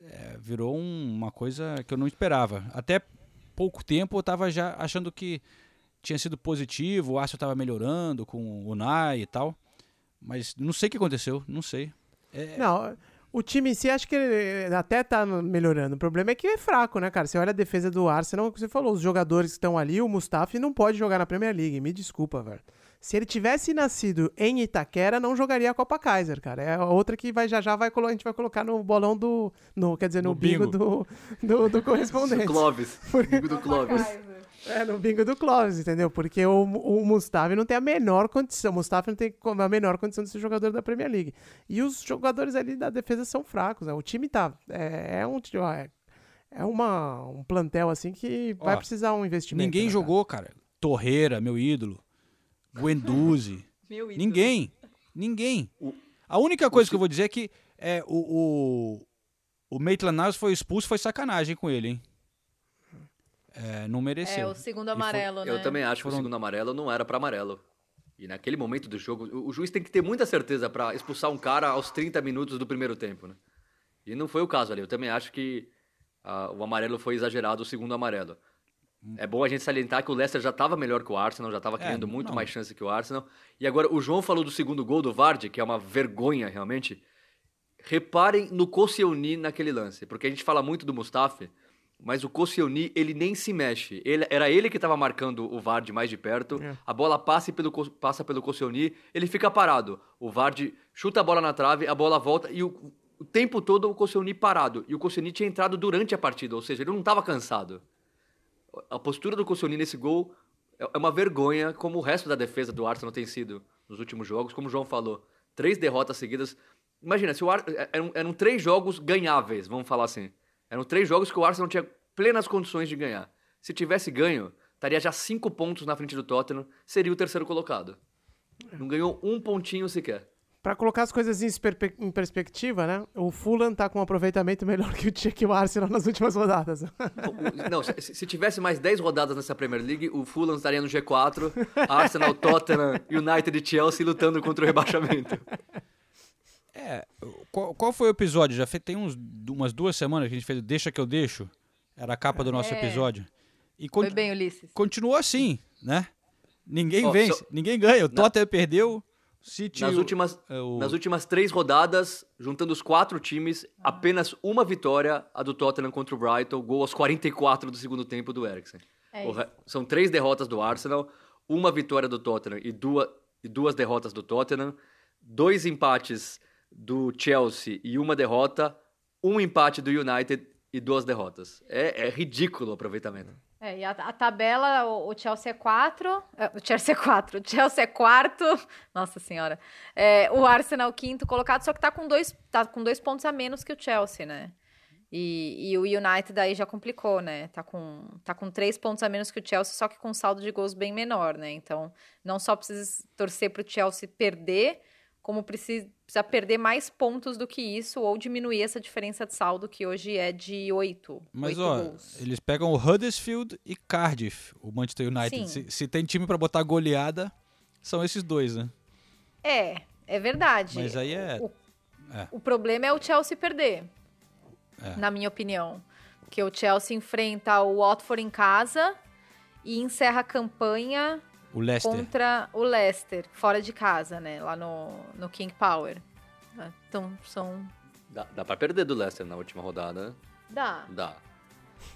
é, virou um- uma coisa que eu não esperava. Até pouco tempo eu estava já achando que tinha sido positivo, o Arsenal estava melhorando com o Unai e tal. Mas não sei o que aconteceu, não sei. É, Não, o time em si acho que até tá melhorando. O problema é que é fraco, né, cara? Você olha a defesa do Arsenal, você falou, os jogadores que estão ali, o Mustafi não pode jogar na Premier League. Me desculpa, velho. Se ele tivesse nascido em Itaquera, não jogaria a Copa Kaiser, cara. É outra que vai já já vai colo- a gente vai colocar no bolão do, no, quer dizer, no, No bingo, bingo. do, do, do correspondente. Clóvis. Amigo do Clóvis. É, no bingo do Clóvis, entendeu? Porque o, o Mustafi não tem a menor condição. O Mustafi não tem a menor condição de ser jogador da Premier League. E os jogadores ali da defesa são fracos. Né? O time tá. É, é um. É, é uma, um plantel assim que vai Ó, precisar um investimento. ninguém né, jogou, cara. Torreira, meu ídolo. Guendouzi. Meu ídolo. Ninguém. Ninguém. A única coisa que eu vou dizer é que é, o, o, o Maitland Niles foi expulso, foi sacanagem com ele, hein? É, não É, mereceu. o segundo E foi- amarelo, né? Eu também acho que o segundo amarelo não era pra amarelo. E naquele momento do jogo, o, o juiz tem que ter muita certeza pra expulsar um cara aos 30 minutos do primeiro tempo, né? E não foi o caso ali. Eu também acho que ah, o amarelo foi exagerado, o segundo amarelo. É bom a gente salientar que o Leicester já estava melhor que o Arsenal, já estava É, criando muito não. mais chance que o Arsenal. E agora, o João falou do segundo gol do Vardy, que é uma vergonha realmente. Reparem no Koscielny naquele lance, porque a gente fala muito do Mustafi, mas o Koscielny, ele nem se mexe. Ele, era ele que estava marcando o Vardy mais de perto. É. A bola passa pelo, passa pelo Koscielny, ele fica parado. O Vardy chuta a bola na trave, a bola volta e o, o tempo todo o Koscielny parado. E o Koscielny tinha entrado durante a partida, ou seja, ele não estava cansado. A postura do Koscielny nesse gol é é uma vergonha, como o resto da defesa do Arsenal tem sido nos últimos jogos. Como o João falou, três derrotas seguidas. Imagina, se o Ar... eram, eram três jogos ganháveis, vamos falar assim. Eram três jogos que o Arsenal tinha plenas condições de ganhar. Se tivesse ganho, estaria já cinco pontos na frente do Tottenham, seria o terceiro colocado. Não ganhou um pontinho sequer. Pra colocar as coisas em, em perspectiva, né? O Fulham tá com um aproveitamento melhor que o, Tia- que o Arsenal nas últimas rodadas. Não, se, se tivesse mais 10 rodadas nessa Premier League, o Fulham estaria no G4, Arsenal, Tottenham, United e Chelsea lutando contra o rebaixamento. É, qual, qual foi o episódio? Já fe- tem uns, umas duas semanas que a gente fez o Deixa que eu deixo. Era a capa do nosso É. episódio. E Foi bem, Ulisses. continuou assim, né? Ninguém Ó, vence, só- ninguém ganha. O Tottenham perdeu, City, Nas últimas, é, o- nas últimas três rodadas, juntando os quatro times, apenas uma vitória, a do Tottenham contra o Brighton, gol aos 44 do segundo tempo do Eriksen. É São três derrotas do Arsenal, uma vitória do Tottenham e duas, e duas derrotas do Tottenham, dois empates do Chelsea e uma derrota, um empate do United e duas derrotas. É, é ridículo o aproveitamento. É, e a, a tabela, o, o Chelsea é 4. o Chelsea é 4. O Chelsea é quarto. Nossa senhora. É, o Arsenal quinto colocado, só que tá com, dois, tá com dois pontos a menos que o Chelsea, né? E, e o United aí já complicou, né? Tá com, tá com três pontos a menos que o Chelsea, só que com um saldo de gols bem menor, né? Então, não só precisa torcer pro Chelsea perder, como precisa, precisa perder mais pontos do que isso, ou diminuir essa diferença de saldo, que hoje é de oito. Mas oito ó, gols. eles pegam o Huddersfield e Cardiff, o Manchester United. Se, se tem time pra botar goleada, são esses dois, né? É, é verdade. Mas aí é. O, é. o problema é o Chelsea perder, É. na minha opinião. Porque o Chelsea enfrenta o Watford em casa e encerra a campanha O Leicester. contra o Leicester, fora de casa, né? Lá no, no King Power. Então, são... Dá, dá pra perder do Leicester na última rodada, né? Dá. Dá.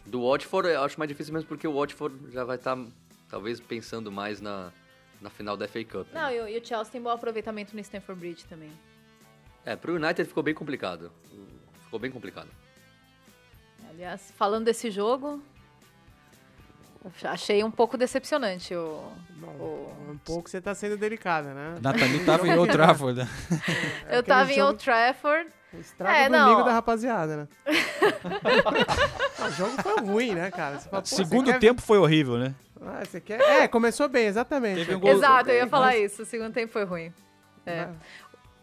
Do Watford eu acho mais difícil mesmo porque o Watford já vai estar, talvez, pensando mais na, na final da FA Cup. né? Não, e, o- e o Chelsea tem bom aproveitamento no Stamford Bridge também. É, pro United ficou bem complicado. Ficou bem complicado. Aliás, falando desse jogo, achei um pouco decepcionante o... o- Um pouco você tá sendo delicada, né? Nathalie tava em Old Trafford. né? Eu aquele tava em Old Trafford. Estraga É, o não. domingo da rapaziada, né? o jogo foi ruim, né, cara? Você fala, Segundo você quer- tempo foi horrível, né? Ah, você quer... É, começou bem, exatamente. Teve um gol- Exato, eu ia falar Mas- isso. O segundo tempo foi ruim. É. Mas-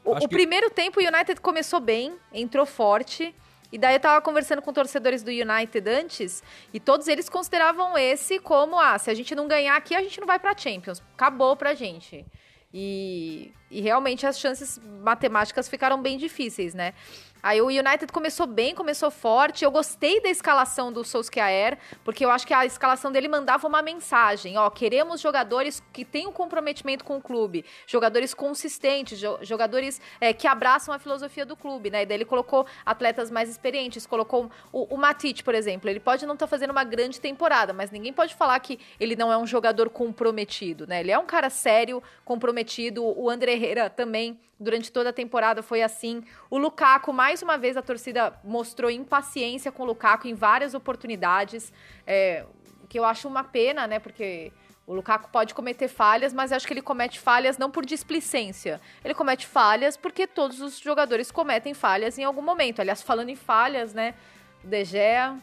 O, o que- primeiro tempo o United começou bem, entrou forte. E daí eu tava conversando com torcedores do United antes, e todos eles consideravam esse como, ah, se a gente não ganhar aqui, a gente não vai pra Champions. Acabou pra gente. E, e realmente as chances matemáticas ficaram bem difíceis, né? Aí o United começou bem, começou forte. Eu gostei da escalação do Solskjaer, porque eu acho que a escalação dele mandava uma mensagem. Ó, queremos jogadores que tenham comprometimento com o clube, jogadores consistentes, jo- jogadores é, que abraçam a filosofia do clube, né? E daí ele colocou atletas mais experientes, colocou o, o por exemplo. Ele pode não estar fazendo uma grande temporada, mas ninguém pode falar que ele não é um jogador comprometido, né? Ele é um cara sério, comprometido. O André Herrera também durante toda a temporada foi assim. O Lukaku, mais uma vez, a torcida mostrou impaciência com o Lukaku em várias oportunidades, é, que eu acho uma pena, né? Porque o Lukaku pode cometer falhas, mas acho que ele comete falhas não por displicência. Ele comete falhas porque todos os jogadores cometem falhas em algum momento. Aliás, falando em falhas, né? O De Gea,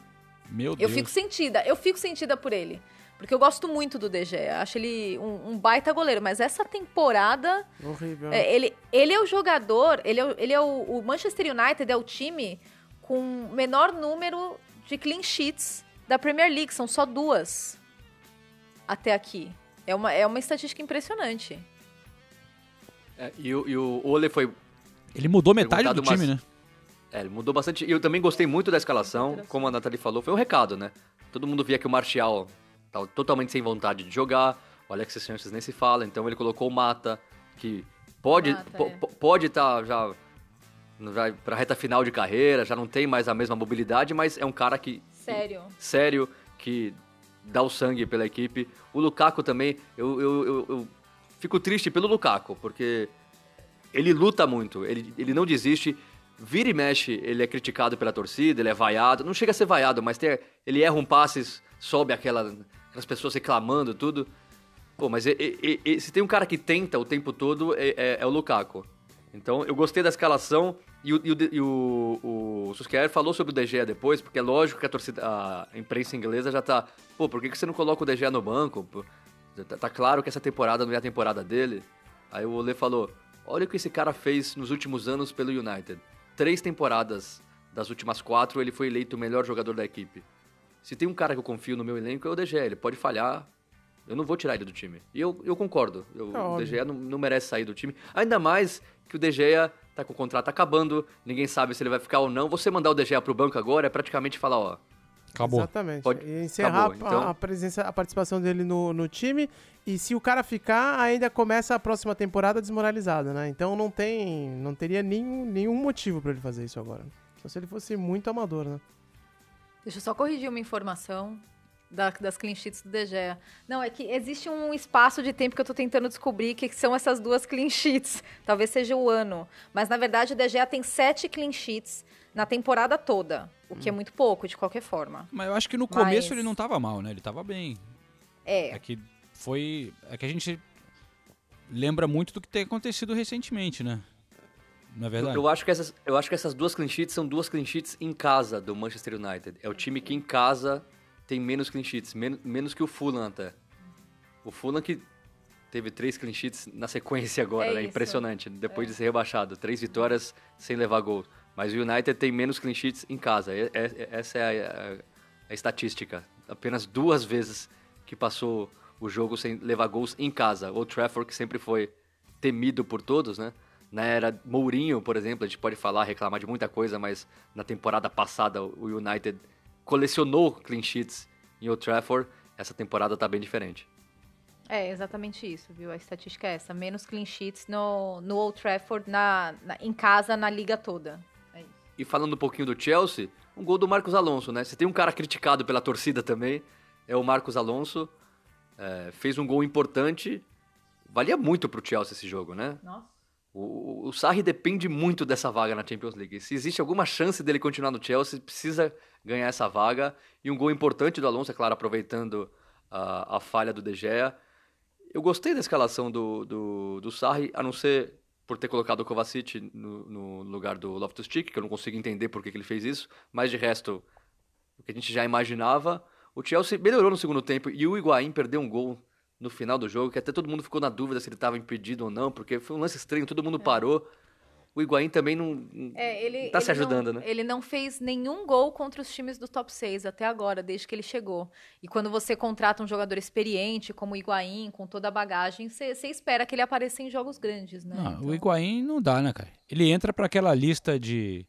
Meu eu Deus. fico sentida, eu fico sentida por ele. Porque eu gosto muito do Gea, acho ele um, um baita goleiro, mas essa temporada Horrível. é, ele, ele é o jogador, ele é, o- ele é o, o Manchester United é o time com menor número de clean sheets da Premier League, são só duas até aqui. É uma, é uma estatística impressionante. É, e, o- e o Ole foi. Ele mudou metade do time, umas- né? É, ele mudou bastante. E eu também gostei muito da escalação. Como a Nathalie falou, foi um recado, né? Todo mundo via que o Martial tava totalmente sem vontade de jogar. O Alexis Sanchez nem se fala. Então ele colocou o Mata, que pode Mata, po- é. po- pode estar já vai pra reta final de carreira, já não tem mais a mesma mobilidade, mas é um cara que Sério. sério, que dá o sangue pela equipe. O Lukaku também, eu, eu, eu, eu fico triste pelo Lukaku, porque ele luta muito, ele, ele não desiste. Vira e mexe, ele é criticado pela torcida, ele é vaiado. Não chega a ser vaiado, mas tem, ele erra um passe, sobe aquela, aquelas pessoas reclamando, tudo. Pô, mas e- e- e- se tem um cara que tenta o tempo todo, é, é- é o Lukaku. Então, eu gostei da escalação e o, e o, o, o falou sobre o De Gea depois, porque é lógico que a torcida, a imprensa inglesa já tá... Pô, por que, que você não coloca o De Gea no banco? Tá, tá claro que essa temporada não é a temporada dele. Aí o Ole falou, olha o que esse cara fez nos últimos anos pelo United. Três temporadas das últimas quatro, ele foi eleito o melhor jogador da equipe. Se tem um cara que eu confio no meu elenco, é o Gea. Ele pode falhar, eu não vou tirar ele do time. E eu, eu concordo. Eu- É o. Gea não, não merece sair do time. Ainda mais que o Gea tá com o contrato acabando, ninguém sabe se ele vai ficar ou não. Você mandar o Gea pro banco agora é praticamente falar, ó, Acabou. Exatamente. Pode- E encerrar acabou, a- então. a, presença, a participação dele no, no time. E se o cara ficar, ainda começa a próxima temporada desmoralizado, né? Então não tem. Não teria nenhum, nenhum motivo pra ele fazer isso agora. Só se ele fosse muito amador, né? Deixa eu só corrigir uma informação da- das clean sheets do De Gea. Não, é que existe um espaço de tempo que eu tô tentando descobrir que são essas duas clean sheets. Talvez seja o ano. Mas, na verdade, o De Gea tem sete clean sheets na temporada toda. O que é muito pouco, de qualquer forma. Mas eu acho que no Mas- começo ele não tava mal, né? Ele tava bem. É. É que foi. É que a gente lembra muito do que tem acontecido recentemente, né? Não é Eu, verdade? eu acho que essas, eu acho que essas duas clean sheets são duas clean sheets em casa do Manchester United. É o time que em casa tem menos clean sheets, men menos que o Fulham até. O Fulham que teve três clean sheets na sequência agora, É né? isso. Impressionante. Depois de ser rebaixado, três vitórias sem levar gol. Mas o United tem menos clean sheets em casa. É- é- essa é a, a- a estatística. Apenas duas vezes que passou o jogo sem levar gols em casa. O Trafford que sempre foi temido por todos, né? Na era Mourinho, por exemplo, a gente pode falar, reclamar de muita coisa, mas na temporada passada o United colecionou clean sheets em Old Trafford. Essa temporada tá bem diferente. É, exatamente isso, viu? A estatística é essa. Menos clean sheets no, no Old Trafford, na, na- em casa, na liga toda. É. E falando um pouquinho do Chelsea, um gol do Marcos Alonso, né? Você tem um cara criticado pela torcida também, é o Marcos Alonso. É, fez um gol importante. Valia muito pro Chelsea esse jogo, né? Nossa. O, o, Sarri depende muito dessa vaga na Champions League. Se existe alguma chance dele continuar no Chelsea, precisa ganhar essa vaga. E um gol importante do Alonso, é claro, aproveitando a, a falha do De Gea. Eu gostei da escalação do, do, do Sarri, a não ser por ter colocado o Kovacic no, no lugar do Loftus-Cheek, que eu não consigo entender por que, que ele fez isso. Mas de resto, o que a gente já imaginava. O Chelsea melhorou no segundo tempo e o Higuaín perdeu um gol no final do jogo, que até todo mundo ficou na dúvida se ele estava impedido ou não, porque foi um lance estranho, todo mundo parou. O Higuaín também não, É, ele, não tá se ele não- ajudando, né? Ele não fez nenhum gol contra os times do top 6 até agora, desde que ele chegou. E quando você contrata um jogador experiente, como o Higuaín, com toda a bagagem, você espera que ele apareça em jogos grandes, né? Não, O Higuaín não dá, né, cara? Ele entra para aquela lista de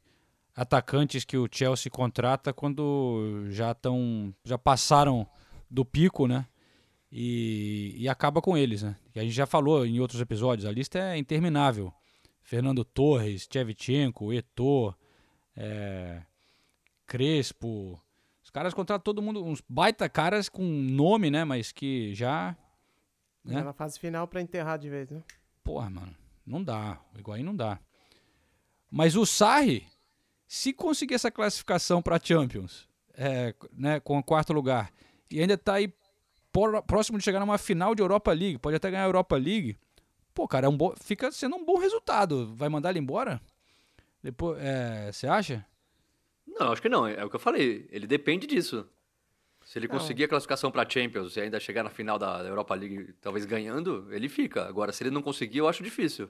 atacantes que o Chelsea contrata quando já estão, já passaram do pico, né? E, e acaba com eles, né? Que a gente já falou em outros episódios, a lista é interminável. Fernando Torres, Tchevchenko, Eto'o, é, Crespo. Os caras contratam todo mundo, uns baita caras com nome, né? Mas que já... Né? Na fase final pra enterrar de vez, né? Porra, mano, não dá. O Higuaín não dá. Mas o Sarri, se conseguir essa classificação para Champions, é, né, com o quarto lugar, e ainda tá aí próximo de chegar numa final de Europa League, pode até ganhar a Europa League, pô, cara, é um bo- fica sendo um bom resultado. Vai mandar ele embora? Depois, é, você acha? Não, acho que não. É o que eu falei. Ele depende disso. Se ele Não. conseguir a classificação para Champions e ainda chegar na final da Europa League, talvez ganhando, ele fica. Agora, se ele não conseguir, eu acho difícil.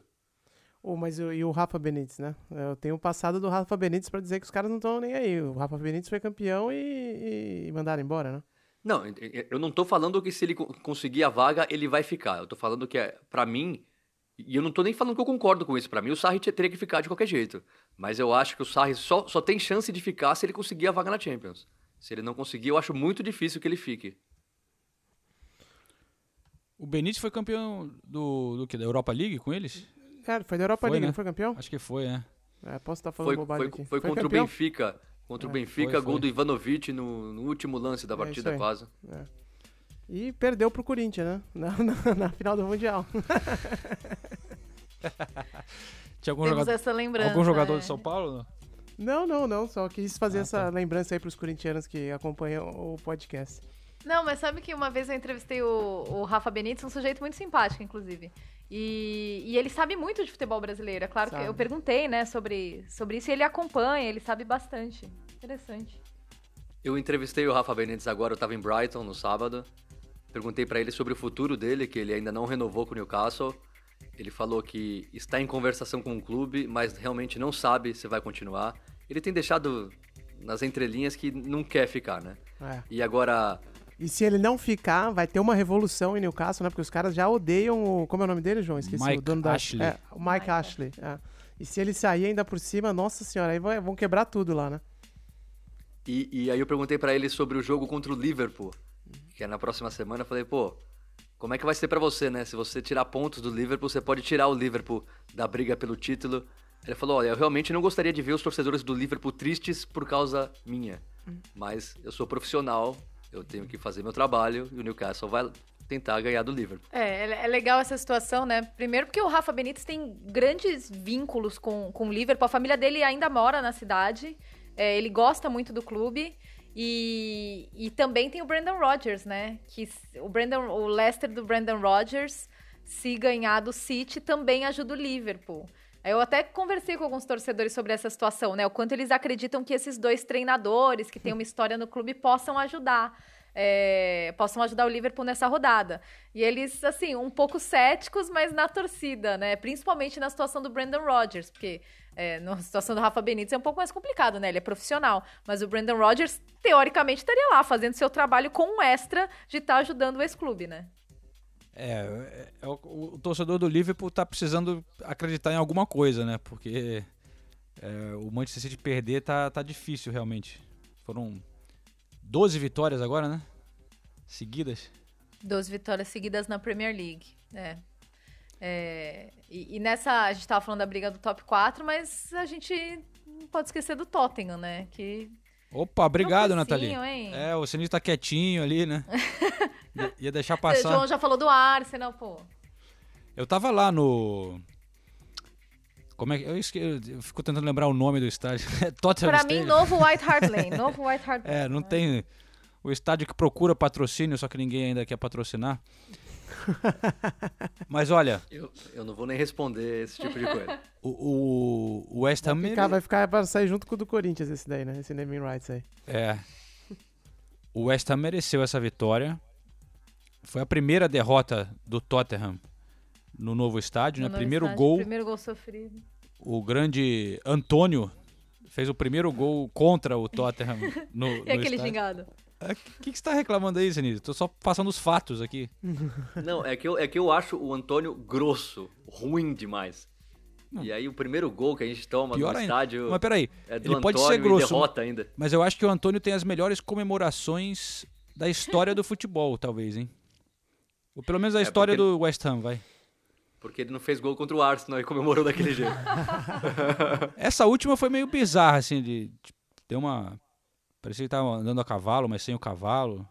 Ô, mas o- e o Rafa Benítez, né? Eu tenho o passado do Rafa Benítez pra dizer que os caras não estão nem aí. O Rafa Benítez foi campeão e, e mandaram embora, né? Não, eu- não tô falando que se ele co- conseguir a vaga, ele vai ficar. Eu tô falando que, é, pra mim, e eu não tô nem falando que eu concordo com isso. Pra mim, o Sarri te- teria que ficar de qualquer jeito. Mas eu acho que o Sarri só, só tem chance de ficar se ele conseguir a vaga na Champions. Se ele não conseguir, eu acho muito difícil que ele fique. O Benítez foi campeão do, do que? Da Europa League com eles? É, foi da Europa Foi, League, né? não foi campeão? Acho que foi, né? É, posso estar falando Foi, bobagem foi, aqui. foi contra campeão? o Benfica. Contra o É, Benfica, foi, gol foi. do Ivanovic no, no último lance da É partida, quase. É. E perdeu pro Corinthians, né? Na, na- na final do Mundial. Tinha algum Temos jogador, essa lembrança. algum jogador é. de São Paulo? Não, não? não, não. Só quis fazer Ah, essa tá. lembrança aí pros corintianos que acompanham o podcast. Não, mas sabe que uma vez eu entrevistei o, o Rafa Benítez, um sujeito muito simpático, inclusive. E, e ele sabe muito de futebol brasileiro. É claro Sabe. que eu perguntei, né, sobre, sobre isso e ele acompanha, ele sabe bastante. Interessante. Eu entrevistei o Rafa Benítez agora, eu tava em Brighton no sábado. Perguntei pra ele sobre o futuro dele, que ele ainda não renovou com o Newcastle. Ele falou que está em conversação com o clube, mas realmente não sabe se vai continuar. Ele tem deixado nas entrelinhas que não quer ficar, né? É. E agora, E se ele não ficar, vai ter uma revolução em Newcastle, né? Porque os caras já odeiam o. Como é o nome dele, João? Esqueci Mike o dono da. Ashley. É, o Mike, Ashley. é. E se ele sair ainda por cima, nossa senhora, aí vão quebrar tudo lá, né? E, e aí eu perguntei pra ele sobre o jogo contra o Liverpool, que é na próxima semana. Eu falei, pô, como é que vai ser pra você, né? Se você tirar pontos do Liverpool, você pode tirar o Liverpool da briga pelo título. Ele falou, olha, eu realmente não gostaria de ver os torcedores do Liverpool tristes por causa minha. Mas eu sou profissional, eu tenho que fazer meu trabalho e o Newcastle vai tentar ganhar do Liverpool. É, é é legal essa situação, né? Primeiro porque o Rafa Benítez tem grandes vínculos com, com o Liverpool. A família dele ainda mora na cidade. É, ele gosta muito do clube. E, e também tem o Brandon Rodgers, né? Que o, Brandon, o Leicester do Brandon Rodgers, se ganhar do City, também ajuda o Liverpool. Eu até conversei com alguns torcedores sobre essa situação, né? O quanto eles acreditam que esses dois treinadores, que têm uma história no clube, possam ajudar. é, possam ajudar o Liverpool nessa rodada. E eles, assim, um pouco céticos, mas na torcida, né? Principalmente na situação do Brandon Rodgers, porque é, na situação do Rafa Benítez é um pouco mais complicado, né? Ele é profissional. Mas o Brandon Rodgers, teoricamente, estaria lá fazendo seu trabalho com um extra de estar ajudando o ex-clube, né? É, é, é o, o torcedor do Liverpool tá precisando acreditar em alguma coisa, né? Porque é, o Manchester City perder tá, tá difícil realmente. Foram 12 vitórias agora, né? Seguidas. 12 vitórias seguidas na Premier League. É. É, e, e nessa, a gente tava falando da briga do top 4, mas a gente não pode esquecer do Tottenham, né? Que Opa, obrigado, Não Nathalie. É, o Sininho tá quietinho ali, né? Ia- Ia deixar o passar. João já falou do Arsenal, pô. Eu tava lá no. Como é que. Eu, esque... eu fico tentando lembrar o nome do estádio. É Tottenham Pra mim, novo White Hart Lane. Novo White Hart Lane. É, não tem. O estádio que procura patrocínio, só que ninguém ainda quer patrocinar. Mas olha, Eu, eu não vou nem responder esse tipo de coisa. o, o, o West Ham. Vai ficar, vai ficar pra sair junto com o do Corinthians esse daí, né? Esse naming rights aí. É. O West Ham mereceu essa vitória. Foi a primeira derrota do Tottenham no novo estádio, né? No novo Primeiro estádio, gol. Primeiro gol sofrido. O grande Antônio fez o primeiro gol contra o Tottenham no, E no aquele estádio. gingado? O que, que você tá reclamando aí, Senise? Tô só passando os fatos aqui. Não, é que, eu, é que eu acho o Antônio grosso, ruim demais. E aí o primeiro gol que a gente toma Pior no ainda. estádio Mas peraí, é do ele pode Antônio ser grosso, e derrota ainda. mas eu acho que o Antônio tem as melhores comemorações da história do futebol, talvez, hein? Ou pelo menos a É, história porque- do West Ham, vai. Porque ele não fez gol contra o Arsenal e comemorou daquele jeito. Essa última foi meio bizarra, assim, de. de deu uma. Parecia que tava andando a cavalo, mas sem o cavalo.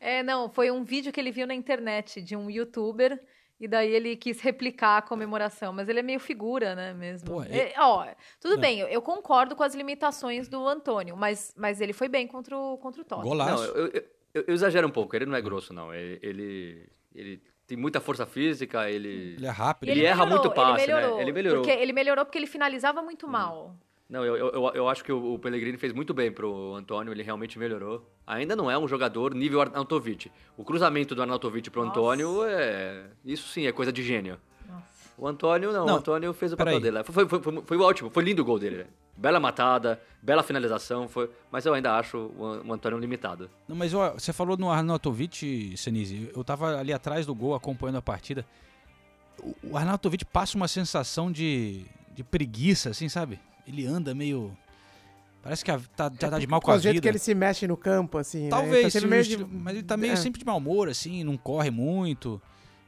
É, não, foi um vídeo que ele viu na internet de um youtuber. E daí ele quis replicar a comemoração, mas ele é meio figura, né, mesmo. Pô, É, ó, tudo Não. bem, eu, eu concordo com as limitações do Antônio, mas, mas ele foi bem contra o, contra o Tottenham. Não, eu, eu- eu- eu exagero um pouco, ele não é grosso, não. Ele, ele, ele tem muita força física, ele. Ele é rápido. E Ele, erra muito passe, ele melhorou, né? Ele melhorou. Porque ele melhorou porque ele finalizava muito mal. Não, eu, eu, eu- acho que o, Pellegrini fez muito bem pro Antônio, ele realmente melhorou. Ainda não é um jogador nível Arnautovic. O cruzamento do Arnautovic pro Antônio é. Isso sim, é coisa de gênio. O Antônio não, Não, o Antônio fez o papel dele. Foi, foi, foi, foi ótimo, foi lindo o gol dele. Né? Bela matada, bela finalização, foi... mas eu ainda acho o, An- o Antônio limitado. Não, mas ó, você falou no Arnautovic, Senise. Eu tava ali atrás do gol acompanhando a partida. O, Arnautovic passa uma sensação de, de preguiça, assim, sabe? Ele anda meio. Parece que a- tá, já tá de mal com a o jeito vida. que ele se mexe no campo, assim. né? Talvez, Tá o meio estilo- de- mas ele tá meio É. sempre de mau humor, assim, não corre muito.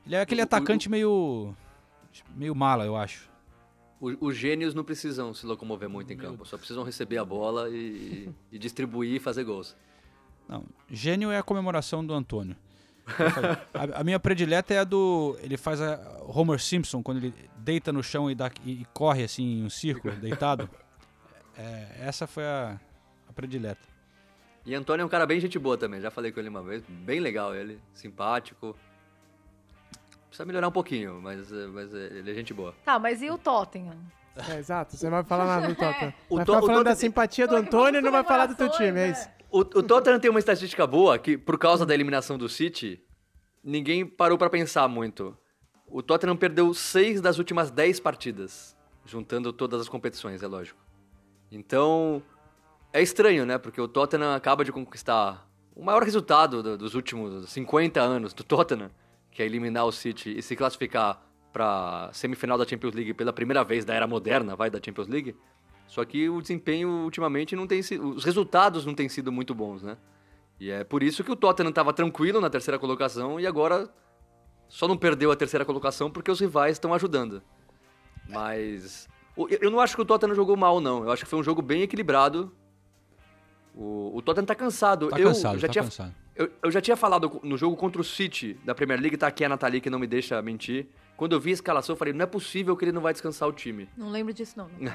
Ele é aquele O- o- atacante meio. meio mala, eu acho. O- os gênios não precisam se locomover muito em campo, só precisam receber a bola e, e distribuir e fazer gols. Não, gênio é a comemoração do Antônio. A, a minha predileta é a do. Ele faz a Homer Simpson, quando ele deita no chão e, dá, e, e corre assim em um círculo, deitado. É, essa foi a, a predileta. E Antônio é um cara bem gente boa também, já falei com ele uma vez, bem legal ele, simpático. Precisa melhorar um pouquinho, mas, eh, mas eh, ele é gente boa. Tá, mas e o Tottenham? É, exato, você não vai falar nada do Tottenham. O Vai To- ficar o falando da simpatia do Antônio e não vai falar do teu time, é isso? O, o Tottenham tem uma estatística boa que, por causa da eliminação do City, ninguém parou pra pensar muito. O Tottenham perdeu seis das últimas dez partidas, juntando todas as competições, é lógico. Então, é estranho, né? Porque o Tottenham acaba de conquistar o maior resultado do- dos últimos 50 anos do Tottenham, que é eliminar o City e se classificar pra semifinal da Champions League pela primeira vez da era moderna, vai, da Champions League. Só que o desempenho ultimamente não tem sido. Os resultados não têm sido muito bons, né? E é por isso que o Tottenham estava tranquilo na terceira colocação e agora só não perdeu a terceira colocação porque os rivais estão ajudando. Mas. Eu não acho que o Tottenham jogou mal, não. Eu acho que foi um jogo bem equilibrado. O, o Tottenham tá cansado. Tá eu cansado, já tá tinha, cansado. Eu, eu já tinha falado no jogo contra o City da Premier League, tá aqui a Nathalie que não me deixa mentir. Quando eu vi a escalação, eu falei, não é possível que ele não vai descansar o time. Não lembro disso, não. não.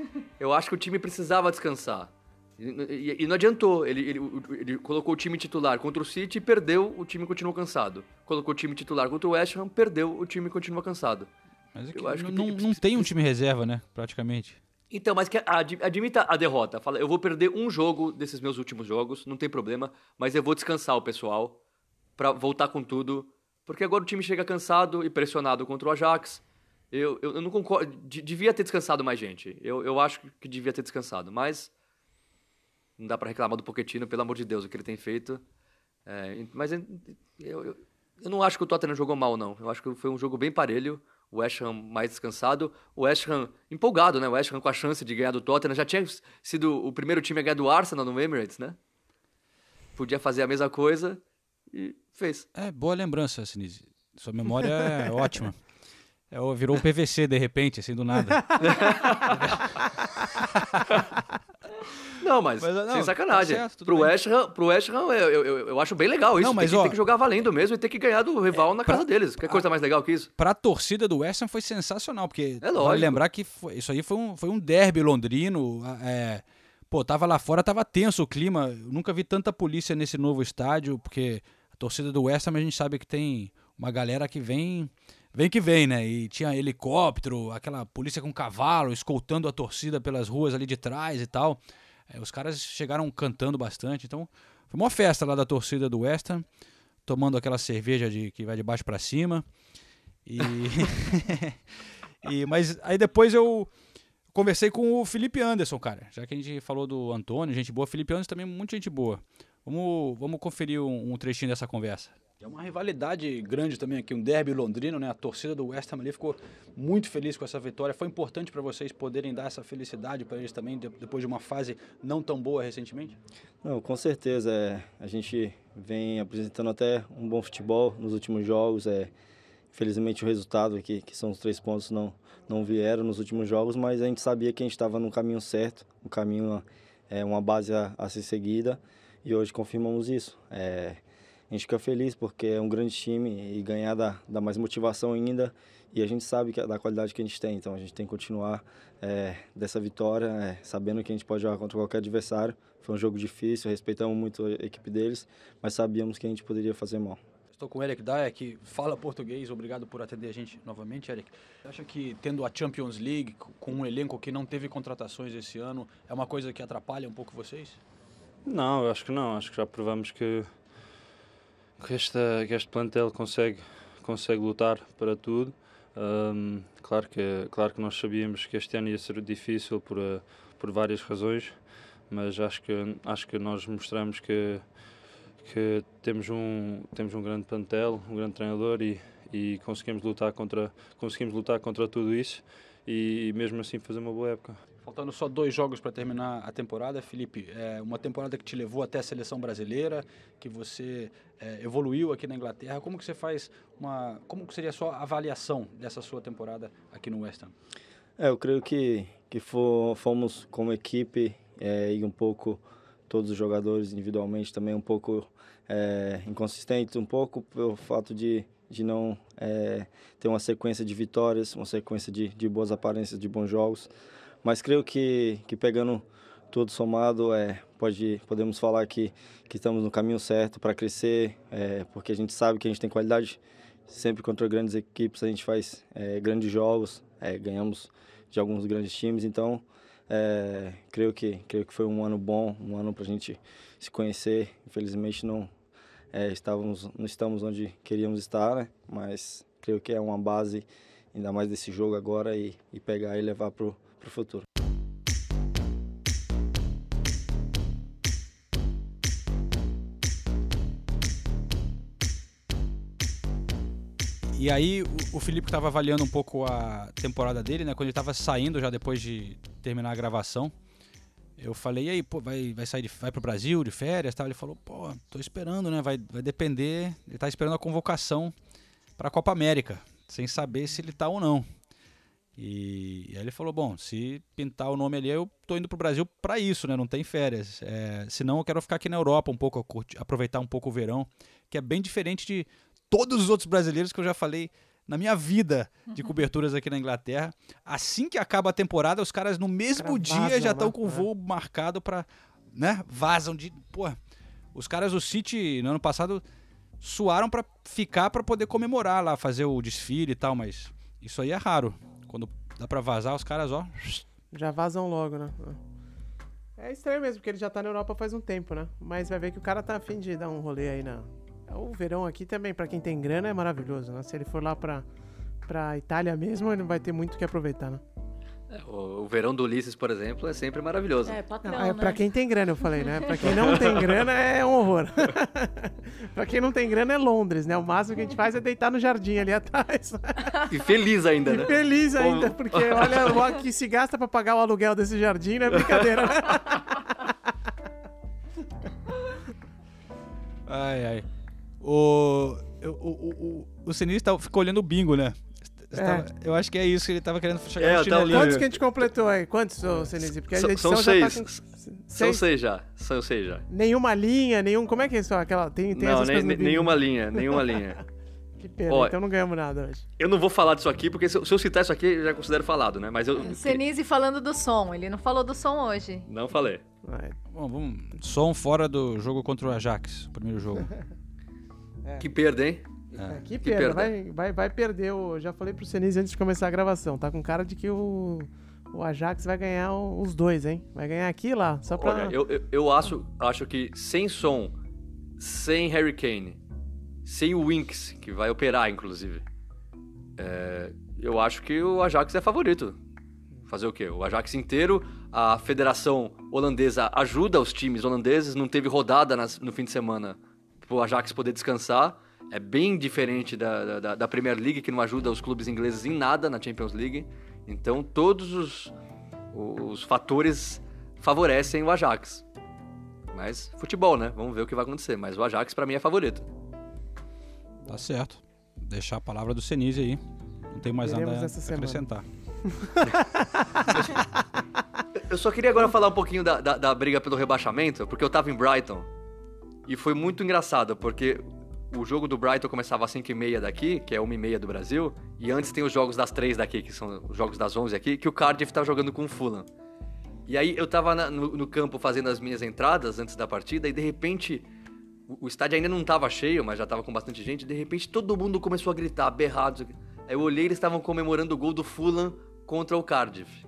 eu acho que o time precisava descansar. E, e- e não adiantou. Ele, ele, ele colocou o time titular contra o City e perdeu, o time continuou cansado. Colocou o time titular contra o West Ham, perdeu, o time continua cansado. Mas é que Eu acho que não, não tem um time reserva, né? Praticamente. Então, mas que ad- admita a derrota. Fala, eu vou perder um jogo desses meus últimos jogos, não tem problema, mas eu vou descansar o pessoal pra voltar com tudo, porque agora o time chega cansado e pressionado contra o Ajax. Eu, eu, eu não concordo. de- devia ter descansado mais gente. Eu, eu acho que devia ter descansado, mas não dá pra reclamar do Pochettino, pelo amor de Deus, o que ele tem feito. É, mas eu, eu- eu não acho que o Tottenham jogou mal, não. Eu acho que foi um jogo bem parelho. O West Ham mais descansado. O West Ham empolgado, né? O West Ham com a chance de ganhar do Tottenham. Já tinha sido o primeiro time a ganhar do Arsenal no Emirates, né? Podia fazer a mesma coisa e fez. É, boa lembrança, Sinise. Sua memória é ótima. É, virou um PVC de repente, assim, do nada. Não, mas, Mas, não, sem sacanagem. tá certo, pro. West Ham, pro West Ham, eu, eu, eu- acho bem legal isso. Não, mas, tem, que, ó, tem que jogar valendo mesmo e ter que ganhar do rival na casa deles. Que coisa mais legal que isso? Pra torcida do West Ham foi sensacional, porque É vale lembrar que foi- isso aí foi um, foi um derby londrino. a- É, pô, tava lá fora, tava tenso o clima. Eu nunca vi tanta polícia nesse novo estádio, porque a torcida do West Ham a gente sabe que tem uma galera que vem. Vem que vem, né? E tinha helicóptero, aquela polícia com cavalo, escoltando a torcida pelas ruas ali de trás e tal. É, os caras chegaram cantando bastante, então foi uma festa lá da torcida do West Ham, tomando aquela cerveja de, que vai de baixo pra cima. E, e mas aí depois eu conversei com o Felipe Anderson, cara. Já que a gente falou do Antônio, gente boa, Felipe Anderson também muita gente boa. Vamos, vamos conferir um, um trechinho dessa conversa. É uma rivalidade grande também aqui, um derby londrino, né? A torcida do West Ham ali ficou muito feliz com essa vitória. Foi importante para vocês poderem dar essa felicidade para eles também, de- depois de uma fase não tão boa recentemente? Não, com certeza. É, a gente vem apresentando até um bom futebol nos últimos jogos. É, infelizmente o resultado aqui, que são os três pontos, não, não vieram nos últimos jogos, mas a gente sabia que a gente estava no caminho certo, um caminho, é, uma base a, a ser seguida, e hoje confirmamos isso. É, a gente fica feliz porque é um grande time e ganhar dá, dá mais motivação ainda, e a gente sabe que, da qualidade que a gente tem, então a gente tem que continuar é, dessa vitória, é, sabendo que a gente pode jogar contra qualquer adversário. Foi um jogo difícil, respeitamos muito a equipe deles, mas sabíamos que a gente poderia fazer mal. Estou com o Eric Dyer, que fala português. Obrigado por atender a gente novamente, Eric. Você acha que tendo a Champions League, com um elenco que não teve contratações esse ano, é uma coisa que atrapalha um pouco vocês? Não, eu acho que não. Acho que já provamos que, que, esta, que este plantel consegue, consegue lutar para tudo. Ahm, claro, que, claro que nós sabíamos que este ano ia ser difícil por, eh, por várias razões, mas acho que, acho que nós mostramos que, que temos, um, temos um grande plantel, um grande treinador e, e conseguimos, lutar contra, conseguimos lutar contra tudo isso e, mesmo assim fazer uma boa época. Faltando só dois jogos para terminar a temporada, Felipe. É uma temporada que te levou até a seleção brasileira, que você é, evoluiu aqui na Inglaterra. Como que você faz uma, como que seria a sua avaliação dessa sua temporada aqui no West Ham? É, eu creio que, que fo- fomos como equipe é, e um pouco todos os jogadores individualmente também um pouco é, inconsistentes, um pouco pelo fato de, de não é, ter uma sequência de vitórias, uma sequência de, de boas aparências, de bons jogos. Mas creio que, que pegando tudo somado, é, pode, podemos falar que, que estamos no caminho certo para crescer, é, porque a gente sabe que a gente tem qualidade. Sempre contra grandes equipes a gente faz é, grandes jogos, é, ganhamos de alguns grandes times, então é, creio que creio que foi um ano bom, um ano para a gente se conhecer. Infelizmente não é, estávamos não estamos onde queríamos estar, né? mas creio que é uma base ainda mais desse jogo agora e, e pegar e levar para o futuro. E aí o, o Felipe estava avaliando um pouco a temporada dele, né? Quando ele estava saindo já depois de terminar a gravação. Eu falei, e aí, pô, vai, vai sair de, vai pro Brasil de férias tal? Ele falou, pô, tô esperando, né? Vai, vai depender. Ele tá esperando a convocação para a Copa América, sem saber se ele tá ou não. E, e aí ele falou, bom, se pintar o nome ali, eu tô indo pro Brasil para isso, né? Não tem férias. É, senão eu quero ficar aqui na Europa um pouco, aproveitar um pouco o verão, que é bem diferente de todos os outros brasileiros que eu já falei na minha vida de coberturas aqui na Inglaterra. Assim que acaba a temporada, os caras no mesmo Cara, dia já estão né? com o É. voo marcado para, né? Vazam de, pô, os caras do City no ano passado suaram para ficar para poder comemorar lá, fazer o desfile e tal, mas isso aí é raro. Quando dá para vazar, os caras, ó, Já vazam logo, né? É estranho mesmo, porque ele já tá na Europa faz um tempo, né? Mas vai ver que o cara tá afim de dar um rolê aí na. O verão aqui também, pra quem tem grana, é maravilhoso, né? Se ele for lá pra, pra Itália mesmo, ele vai ter muito o que aproveitar, né? É, o, o verão do Ulisses, por exemplo, é sempre maravilhoso. É, patrão, Não, é né? pra quem tem grana, eu falei, né? Pra quem não tem grana é um horror. pra quem não tem grana é Londres, né? O máximo que a gente faz é deitar no jardim ali atrás. E feliz ainda, E né? feliz ainda, porque olha o que se gasta pra pagar o aluguel desse jardim não é brincadeira, né? Ai, ai. O, o, o, o, o Sinistro tá- ficou olhando o bingo, né? Você É. tava- eu acho que é isso que ele tava querendo chegar É, no tava-. Quantos que a gente completou aí? Quantos, ô, Senise? Porque a São, edição são já seis. tá com... São Seis? seis já. São seis já. Nenhuma linha, nenhum... Como é que é isso? Aquela... Tem, tem não, nem- nenhuma linha, nenhuma linha. Que pena, Ó, então não ganhamos nada hoje. Eu não vou falar disso aqui, porque se eu, se eu citar isso aqui, eu já considero falado, né? Mas eu Senise falando do som. Ele não falou do som hoje. não falei. Bom, vamos. Som fora do jogo contra o Ajax, primeiro jogo. Que perda, hein? É, que que perda, perda. vai, vai, vai perder. O... Já falei pro Senise antes de começar a gravação. Tá com cara de que o, o Ajax vai ganhar os dois, hein? Vai ganhar aqui e lá. Só pra. Olha, eu, eu, eu acho, acho que sem som, sem Harry Kane, sem o Winks, que vai operar, inclusive, é, eu acho que o Ajax é favorito. Fazer o quê? O Ajax inteiro, a federação holandesa ajuda os times holandeses, não teve rodada nas- no fim de semana pro Ajax poder descansar. É bem diferente da, da, da Premier League, que não ajuda os clubes ingleses em nada na Champions League. Então, todos os, os fatores favorecem o Ajax. Mas futebol, né? Vamos ver o que vai acontecer. Mas o Ajax, pra mim, é favorito. Tá certo. Deixar a palavra do Senise aí. Não tem mais Veremos nada a acrescentar. Eu só queria agora falar um pouquinho da, da, da briga pelo rebaixamento, porque eu tava em Brighton. E foi muito engraçado, porque o jogo do Brighton começava às 5h30 daqui, que é 1h30 do Brasil, e antes tem os jogos das 3 daqui, que são os jogos das 11 aqui, que o Cardiff tava jogando com o Fulham. E aí eu tava na- no, no campo fazendo as minhas entradas antes da partida, e de repente o, o estádio ainda não tava cheio, mas já tava com bastante gente, e de repente todo mundo começou a gritar, berrados. Aí eu olhei, eles estavam comemorando o gol do Fulham contra o Cardiff.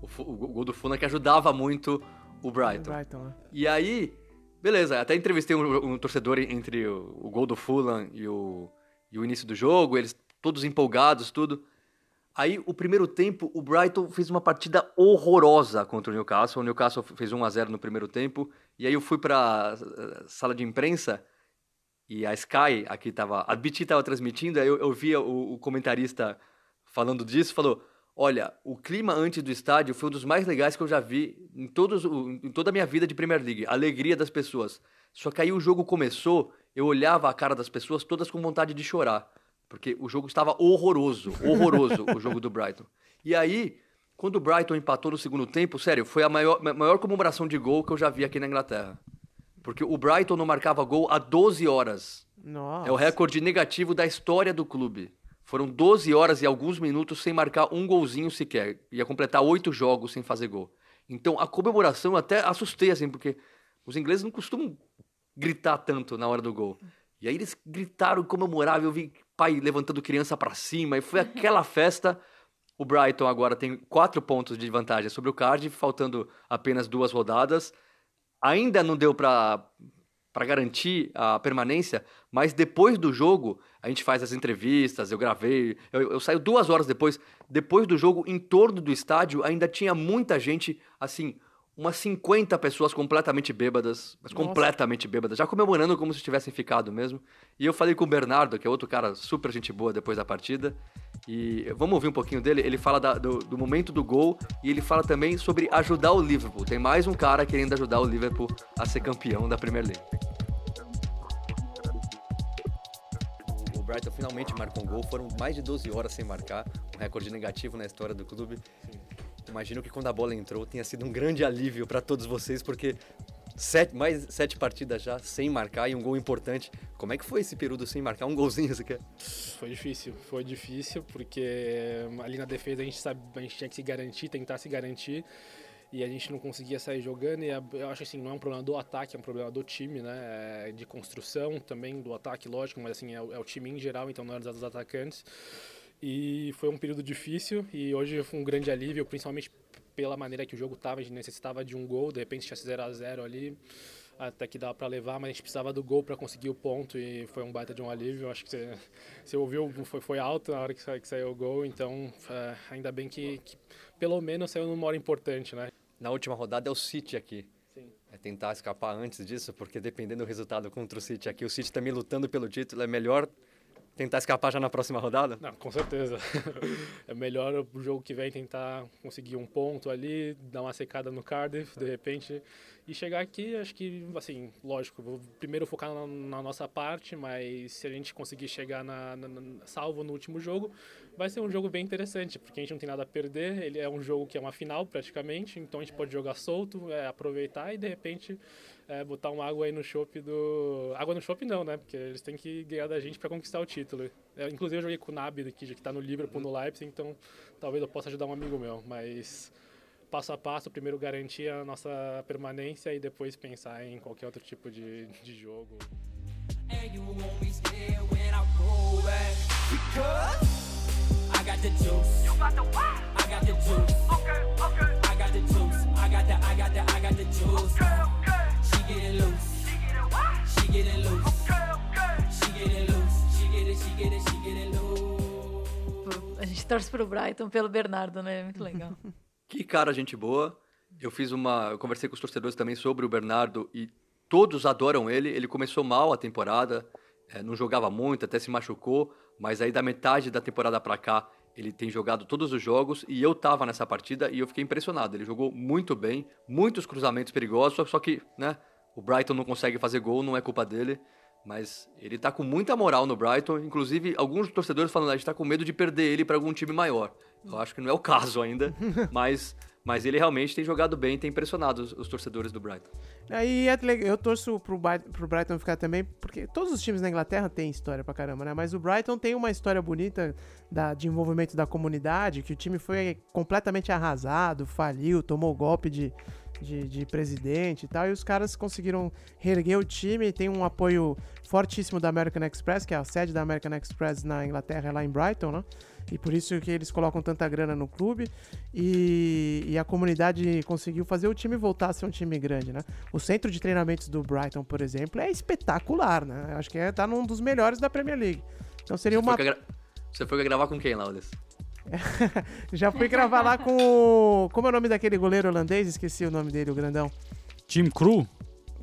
O, Fu- o gol do Fulham que ajudava muito o Brighton. Brighton, né? E aí, beleza, até entrevistei um, um torcedor entre o, o gol do Fulham e o, e o início do jogo, eles todos empolgados, tudo. Aí, o primeiro tempo, o Brighton fez uma partida horrorosa contra o Newcastle. O Newcastle fez 1 a 0 no primeiro tempo. E aí eu fui pra eh, sala de imprensa e a Sky, aqui tava, a BT tava transmitindo, aí eu, eu via o, o comentarista falando disso, falou: Olha, o clima antes do estádio foi um dos mais legais que eu já vi em, todos, em toda a minha vida de Premier League. A alegria das pessoas. Só que aí o jogo começou, eu olhava a cara das pessoas todas com vontade de chorar. Porque o jogo estava horroroso, horroroso, o jogo do Brighton. E aí, quando o Brighton empatou no segundo tempo, sério, foi a maior, ma- maior comemoração de gol que eu já vi aqui na Inglaterra. Porque o Brighton não marcava gol há 12 horas. Nossa. É o recorde negativo da história do clube. Foram 12 horas e alguns minutos sem marcar um golzinho sequer. Ia completar oito jogos sem fazer gol. Então a comemoração eu até assustei, assim, porque os ingleses não costumam gritar tanto na hora do gol. E aí eles gritaram, comemoravam, eu vi pai levantando criança pra cima, e foi aquela festa. O Brighton agora tem quatro pontos de vantagem sobre o Cardiff, faltando apenas duas rodadas. Ainda não deu pra para garantir a permanência, mas depois do jogo a gente faz as entrevistas, eu gravei, eu, eu saio duas horas depois, depois do jogo, em torno do estádio ainda tinha muita gente, assim, umas 50 pessoas completamente bêbadas, mas Nossa. completamente bêbadas, já comemorando como se tivessem ficado mesmo. E eu falei com o Bernardo, que é outro cara super gente boa depois da partida, e vamos ouvir um pouquinho dele. Ele fala da- do, do momento do gol e ele fala também sobre ajudar o Liverpool. Tem mais um cara querendo ajudar o Liverpool a ser campeão da Premier League. O Brighton finalmente marcou um gol, foram mais de 12 horas sem marcar, um recorde negativo na história do clube. Imagino que quando a bola entrou tenha sido um grande alívio para todos vocês, porque sete, mais sete partidas já sem marcar e um gol importante. Como é que foi esse período sem marcar um golzinho? Você quer? Foi difícil, foi difícil, porque ali na defesa a gente, sabe, a gente tinha que se garantir, tentar se garantir, e a gente não conseguia sair jogando, e eu acho assim, não é um problema do ataque, é um problema do time, né, é de construção também, do ataque, lógico, mas assim, é, é o time em geral, então não é dos atacantes, e foi um período difícil, e hoje foi um grande alívio, principalmente pela maneira que o jogo estava, a gente necessitava de um gol, de repente tinha 0 a 0 ali, até que dava para levar, mas a gente precisava do gol para conseguir o ponto e foi um baita de um alívio. Acho que você, você ouviu, foi, foi alto na hora que, sa- que saiu o gol, então é, ainda bem que, que pelo menos saiu numa hora importante, né? Na última rodada é o City aqui. Sim. É tentar escapar antes disso, porque dependendo do resultado contra o City aqui, o City também lutando pelo título, é melhor tentar escapar já na próxima rodada? Não, com certeza. é melhor o jogo que vem tentar conseguir um ponto ali, dar uma secada no Cardiff, de repente, e chegar aqui, acho que, assim, lógico, vou primeiro focar na, na nossa parte, mas se a gente conseguir chegar na, na- na- salvo no último jogo, vai ser um jogo bem interessante, porque a gente não tem nada a perder, ele é um jogo que é uma final praticamente, então a gente pode jogar solto, é, aproveitar e de repente é, botar uma água aí no chopp do... Água no chopp não, né? Porque eles têm que ganhar da gente para conquistar o título. É, inclusive eu joguei com o Nabi, que já está no Liverpool, no Leipzig, então talvez eu possa ajudar um amigo meu, mas passo a passo, primeiro garantir a nossa permanência e depois pensar em qualquer outro tipo de, de jogo. And you won't be scared when I roll back. Because I got the juice. You got the what? I got the juice. Okay, okay. I got the juice. I got the, I got the, I got the juice. Okay, okay. She get it loose. She get it what? She get it loose. Okay, okay. She get it loose. She get it, she get it, she get it loose. A gente torce pro Brighton pelo Bernardo, né? Muito legal. Que cara, gente boa. Eu fiz uma. Eu conversei com os torcedores também sobre o Bernardo e todos adoram ele. Ele começou mal a temporada, eh, não jogava muito, até se machucou, mas aí da metade da temporada pra cá ele tem jogado todos os jogos e eu tava nessa partida e eu fiquei impressionado. Ele jogou muito bem, muitos cruzamentos perigosos, só que, né, o Brighton não consegue fazer gol, não é culpa dele. Mas ele tá com muita moral no Brighton, inclusive alguns torcedores falando, a gente tá com medo de perder ele para algum time maior. Eu acho que não é o caso ainda, mas, mas ele realmente tem jogado bem, tem impressionado os, os torcedores do Brighton. Aí é legal, eu torço pro, pro Brighton ficar também, porque todos os times na Inglaterra têm história pra caramba, né? Mas o Brighton tem uma história bonita da, de envolvimento da comunidade, que o time foi completamente arrasado, faliu, tomou golpe de, de, de presidente e tal, e os caras conseguiram reerguer o time, tem um apoio fortíssimo da American Express, que é a sede da American Express na Inglaterra, é lá em Brighton, né? E por isso que eles colocam tanta grana no clube. E, e a comunidade conseguiu fazer o time voltar a ser um time grande, né? O centro de treinamentos do Brighton, por exemplo, é espetacular, né? Acho que é, tá num dos melhores da Premier League. Então seria Você uma. foi, gra- Você foi gravar com quem, Laudes? Já fui gravar lá com o. Como é o nome daquele goleiro holandês? Esqueci o nome dele, o grandão. Tim Crew?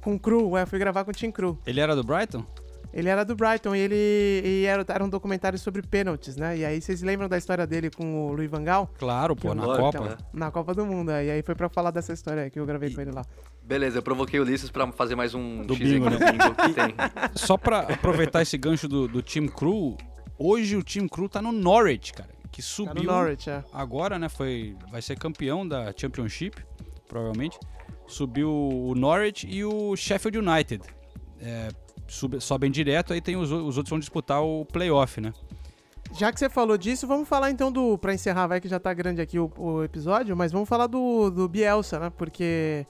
Com Cru, é, fui gravar com o Tim Cru. Ele era do Brighton? Ele era do Brighton e ele e era, era um documentário sobre pênaltis, né? E aí vocês lembram da história dele com o Luiz Vangal? Claro, pô, na Copa. Na Copa do Mundo, é. E aí foi pra falar dessa história que eu gravei com ele lá. Beleza, eu provoquei o Ulisses pra fazer mais um Do X bingo, né? bingo que tem. Só pra aproveitar esse gancho do, do Team Crew, hoje o Team Crew tá no Norwich, cara. Que subiu. Norwich, é. Agora, né? Foi, vai ser campeão da Championship, provavelmente. Subiu o Norwich e o Sheffield United. É, sub- sobem direto, aí tem os, os outros vão disputar o playoff, né? Já que você falou disso, vamos falar então do. Pra encerrar, vai que já tá grande aqui o, o episódio, mas vamos falar do, do Bielsa, né? Porque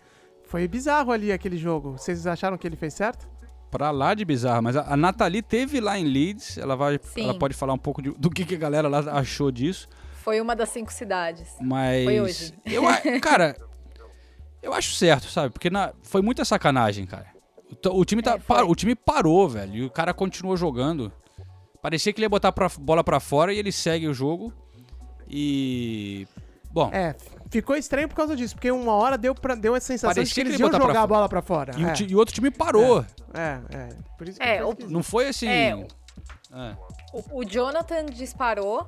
foi bizarro ali aquele jogo. Vocês acharam que ele fez certo? Pra lá de bizarro, mas a, a Nathalie teve lá em Leeds, ela, vai, Sim. ela pode falar um pouco de- do que, que a galera lá achou disso, Foi uma das cinco cidades. mas... Foi hoje. Eu, a- cara, eu acho certo, sabe? Porque na- foi muita sacanagem, cara. O, o time tá, par- o time parou, velho, e o cara continuou jogando. Parecia que ele ia botar pra, bola pra fora e ele segue o jogo. E... Bom, É, Ficou estranho por causa disso, porque uma hora deu, pra, deu a sensação Parecia de que que eles ele iam jogar a bola pra fora. E, o é. ti- e o outro time parou. É, é. Por isso que É, foi o-. Não foi assim. É, É. O, o Jonathan disparou,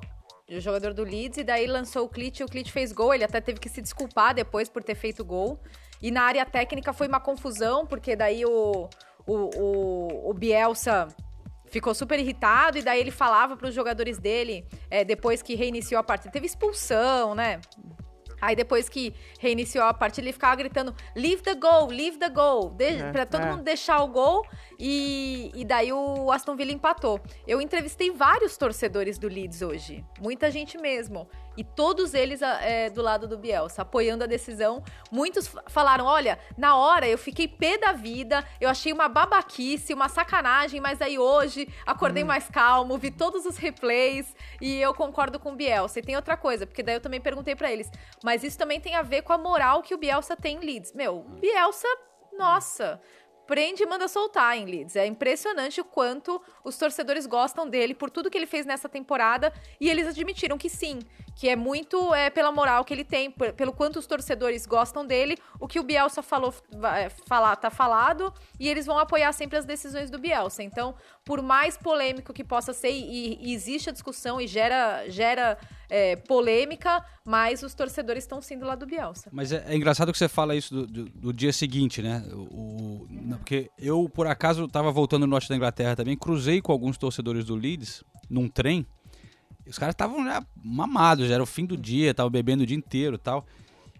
o jogador do Leeds, e daí lançou o Clit e o Clit fez gol. Ele até teve que se desculpar depois por ter feito gol. E na área técnica foi uma confusão, porque daí o, o, o, o Bielsa ficou super irritado, e daí ele falava para os jogadores dele, é, depois que reiniciou a partida, teve expulsão, né? Aí depois que reiniciou a partida, ele ficava gritando: Leave the goal, leave the goal. De É, pra todo é. mundo deixar o gol. E, e daí o Aston Villa empatou. Eu entrevistei vários torcedores do Leeds hoje. Muita gente mesmo. E todos eles ah, é, do lado do Bielsa, apoiando a decisão. Muitos falaram: olha, na hora eu fiquei pé da vida, eu achei uma babaquice, uma sacanagem, mas aí hoje acordei mais calmo, vi todos os replays e eu concordo com o Bielsa. E tem outra coisa, porque daí eu também perguntei pra eles, mas isso também tem a ver com a moral que o Bielsa tem em Leeds. Meu, Bielsa, nossa, prende e manda soltar em Leeds. É impressionante o quanto os torcedores gostam dele por tudo que ele fez nessa temporada e eles admitiram que sim, que é muito é, pela moral que ele tem, pelo quanto os torcedores gostam dele. O que o Bielsa falou, vai- falar, tá falado e eles vão apoiar sempre as decisões do Bielsa. Então, por mais polêmico que possa ser e, e existe a discussão e gera gera é, polêmica, mas os torcedores estão sim do lado do Bielsa. Mas é, é engraçado que você fala isso do, do- do dia seguinte, né? O, o- não, porque eu, por acaso, estava voltando no norte da Inglaterra também, cruzei com alguns torcedores do Leeds num trem. Os caras estavam já mamados, já era o fim do dia, estavam bebendo o dia inteiro e tal.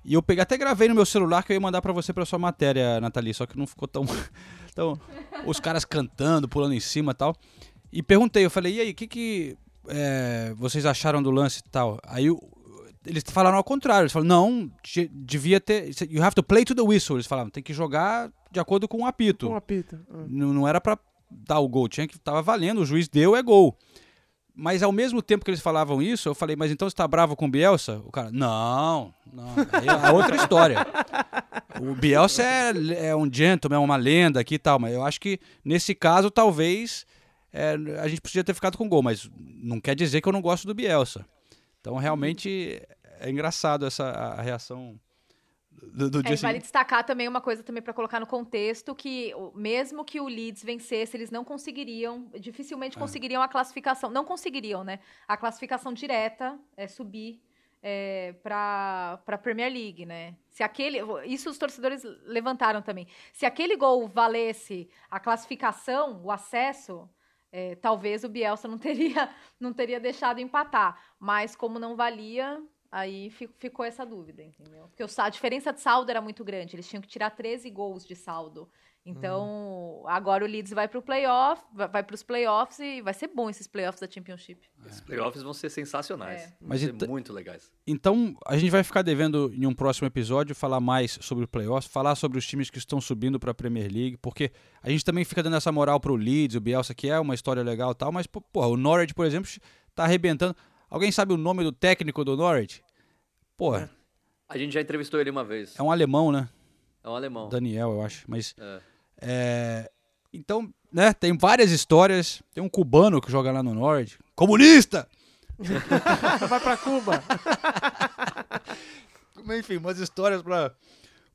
E eu peguei, até gravei no meu celular que eu ia mandar pra você pra sua matéria, Nathalie, só que não ficou tão. Então, os caras cantando, pulando em cima e tal. E perguntei, eu falei, e aí, o que, que é, vocês acharam do lance e tal? Aí eles falaram ao contrário, eles falaram, não, de- devia ter. You have to play to the whistle. Eles falavam, tem que jogar de acordo com o apito. Com o apito. Ah. Não, não era pra dar o gol, tinha que tava valendo, o juiz deu, é gol. Mas ao mesmo tempo que eles falavam isso, eu falei, mas então você tá bravo com o Bielsa? O cara, não, não. É outra história. O Bielsa é, é um gentleman, é uma lenda aqui e tal, mas eu acho que nesse caso talvez é, a gente podia ter ficado com gol, mas não quer dizer que eu não gosto do Bielsa. Então realmente é engraçado essa a reação do, do É, vale destacar também uma coisa também para colocar no contexto que mesmo que o Leeds vencesse, eles não conseguiriam, dificilmente É. conseguiriam a classificação, não conseguiriam, né? A classificação direta é subir é, para para Premier League, né? Se aquele, isso os torcedores levantaram também. Se aquele gol valesse a classificação, o acesso, é, talvez o Bielsa não teria não teria deixado empatar, mas como não valia, aí fi- ficou essa dúvida, entendeu? Porque o a diferença de saldo era muito grande, eles tinham que tirar 13 gols de saldo. Então, agora o Leeds vai para o playoff, vai, para os playoffs e vai ser bom esses playoffs da Championship. Os playoffs vão ser sensacionais. É. Vão Mas ser então- muito legais. Então, a gente vai ficar devendo em um próximo episódio falar mais sobre o playoffs, falar sobre os times que estão subindo para a Premier League, porque a gente também fica dando essa moral pro Leeds, o Bielsa, que é uma história legal e tal, mas, pô, o Norwich, por exemplo, tá arrebentando. Alguém sabe o nome do técnico do Norwich? Porra, A gente já entrevistou ele uma vez. é um alemão, né? É um alemão. Daniel, eu acho. Mas. É. é, então, né, tem várias histórias. Tem um cubano que joga lá no Norte. Comunista! Vai pra Cuba. Enfim, umas histórias pra,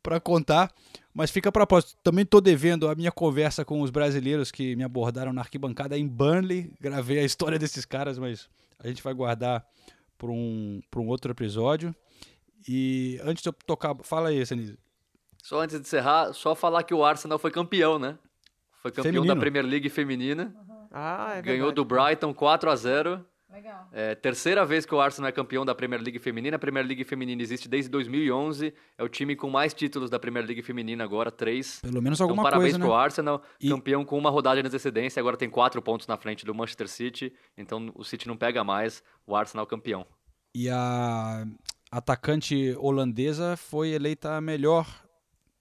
pra contar. Mas fica pra próxima. Também tô devendo a minha conversa com os brasileiros que me abordaram na arquibancada em Burnley. Gravei a história desses caras, mas a gente vai guardar para um, pra um outro episódio. E antes de eu tocar. Fala aí, Sanise. Só antes de encerrar, só falar que o Arsenal foi campeão, né? Foi campeão Feminino. da Premier League feminina. Ah, é Ganhou verdade. do Brighton 4 a 0 Legal. É, terceira vez que o Arsenal é campeão da Premier League feminina. A Premier League feminina existe desde 2011. É o time com mais títulos da Premier League feminina agora, três. Pelo menos então, alguma parabéns coisa, pro né? Arsenal, campeão com uma rodada de antecedência. Agora tem quatro pontos na frente do Manchester City. Então o City não pega mais. O Arsenal campeão. E a atacante holandesa foi eleita a melhor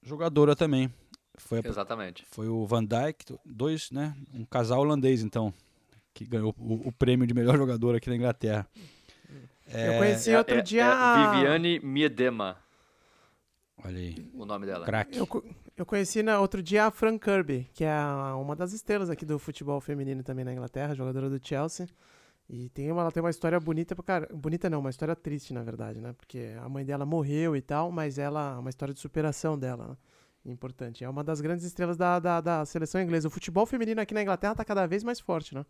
jogadora também. Foi, a- Exatamente. foi o Van Dijk, dois, né? Um casal holandês, então, que ganhou o, o prêmio de melhor jogador aqui na Inglaterra. Eu conheci É- outro é- dia é a- Viviane Miedema, Olha aí. o nome dela. Eu, co- eu conheci na, outro dia a Fran Kirby, que é uma das estrelas aqui do futebol feminino também na Inglaterra, jogadora do Chelsea. E tem uma, ela tem uma história bonita cara. Bonita não, uma história triste, na verdade, né? Porque a mãe dela morreu e tal, mas ela. Uma história de superação dela, né? Importante. É uma das grandes estrelas da, da, da seleção inglesa. O futebol feminino aqui na Inglaterra tá cada vez mais forte, né?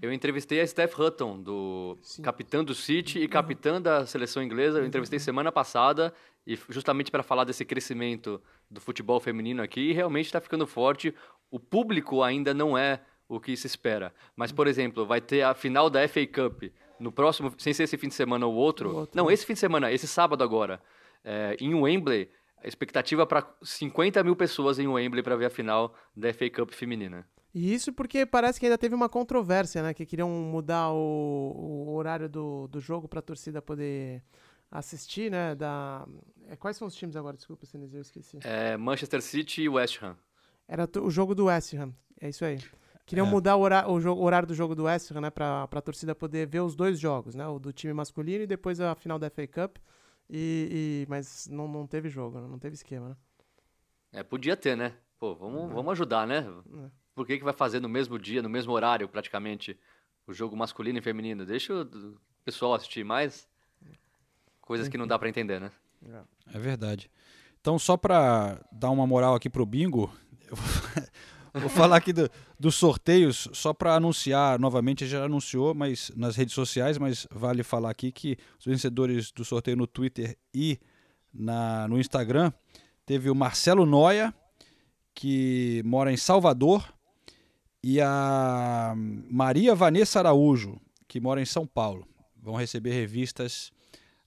Eu entrevistei a Steph Hutton, do capitã do City e capitã da seleção inglesa. Eu entrevistei semana passada e justamente para falar desse crescimento do futebol feminino aqui, e realmente está ficando forte. O público ainda não é o que se espera. Mas, por exemplo, vai ter a final da FA Cup no próximo, sem ser esse fim de semana ou outro. Não, esse fim de semana, esse sábado agora, é, em Wembley. A expectativa para 50 mil pessoas em Wembley para ver a final da FA Cup feminina. E isso porque parece que ainda teve uma controvérsia, né? Que queriam mudar o, o horário do, do jogo pra torcida poder assistir, né? Da... é, quais são os times agora? Desculpa, Sinise, eu esqueci. É, Manchester City e West Ham. Era o jogo do West Ham, é isso aí. Queriam É. mudar o, hora- o horário do jogo do West Ham, né? Pra, pra torcida poder ver os dois jogos, né? O do time masculino e depois a final da FA Cup. E, e- mas não, não teve jogo, né, não teve esquema, né? É, podia ter, né? Pô, vamos, vamos ajudar, né? Por que, que vai fazer no mesmo dia, no mesmo horário, praticamente, o jogo masculino e feminino? Deixa o pessoal assistir mais. Coisas que não dá pra entender, né? É verdade. Então, só pra dar uma moral aqui pro bingo, eu vou, falar aqui do- dos sorteios, só pra anunciar novamente, já anunciou mas nas redes sociais, mas vale falar aqui que os vencedores do sorteio no Twitter e na, no Instagram teve o Marcelo Noia, que mora em Salvador, e a Maria Vanessa Araújo, que mora em São Paulo. Vão receber revistas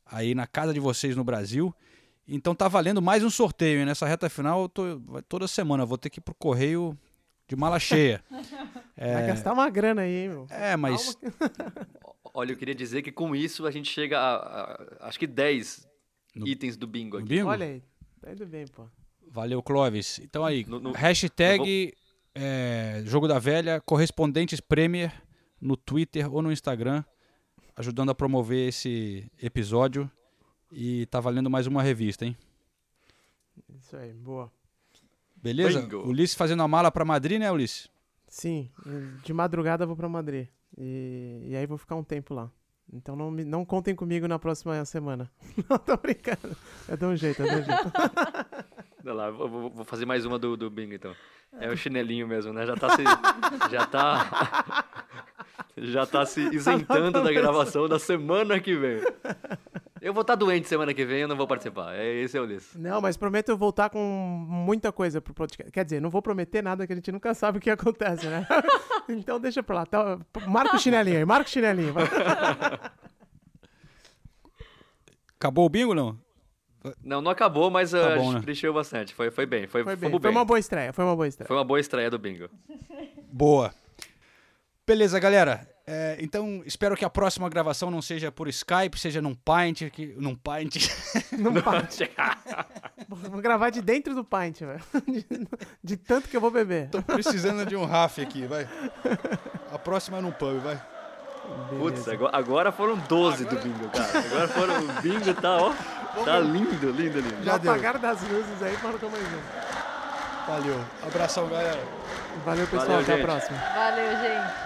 aí na casa de vocês no Brasil. Então tá valendo mais um sorteio. hein? Nessa reta final, eu tô, toda semana vou ter que ir pro correio de mala cheia. Vai gastar uma grana aí, hein, meu? É, mas Olha, eu queria dizer que com isso a gente chega a, a- acho que 10 itens do bingo aqui. bingo? Olha aí, tá indo bem, pô. valeu, Clóvis. Então aí, No- no- hashtag é, Jogo da Velha, correspondentes Premier no Twitter ou no Instagram, ajudando a promover esse episódio. E tá valendo mais uma revista, hein? Isso aí, boa. Beleza? Bingo. Ulisses fazendo a mala pra Madrid, né, Ulisses? Sim, de madrugada eu vou pra Madrid. E, e aí vou ficar um tempo lá. Então não, me- não contem comigo na próxima semana. Não, tô brincando. Eu dou um jeito, eu dou um jeito. Olha lá, vou, vou- vou fazer mais uma do, do bingo, então. É o chinelinho mesmo, né? Já tá se... já tá... já tá se isentando da gravação da semana que vem. Eu vou estar doente semana que vem, eu não vou participar. É, esse é o Ulisses. Não, mas prometo eu voltar com muita coisa pro podcast. Quer dizer, não vou prometer nada que a gente nunca sabe o que acontece, né? então deixa pra lá. Tá, marca o chinelinho aí, marca o chinelinho. Acabou o bingo, não? Não, não acabou, mas Tá uh, a bom, gente né? preencheu bastante. Foi, foi bem, foi, Foi bem, foi uma boa estreia, foi uma boa estreia. Foi uma boa estreia do bingo. Boa. Beleza, galera. É, então, espero que a próxima gravação não seja por Skype, seja num Pint. Que, num Pint. Num Pint. Vou gravar de dentro do pint, velho. De, de tanto que eu vou beber. Tô precisando de um RAF aqui, vai. A próxima é num pub, vai. Putz, agora, agora foram 12 do bingo, cara. Agora foram. O bingo tá, ó. Tá lindo, lindo, lindo. Já apagar das luzes aí, marcou mais um. Valeu. Abração, galera. Valeu, pessoal. Valeu, até a próxima. Valeu, gente.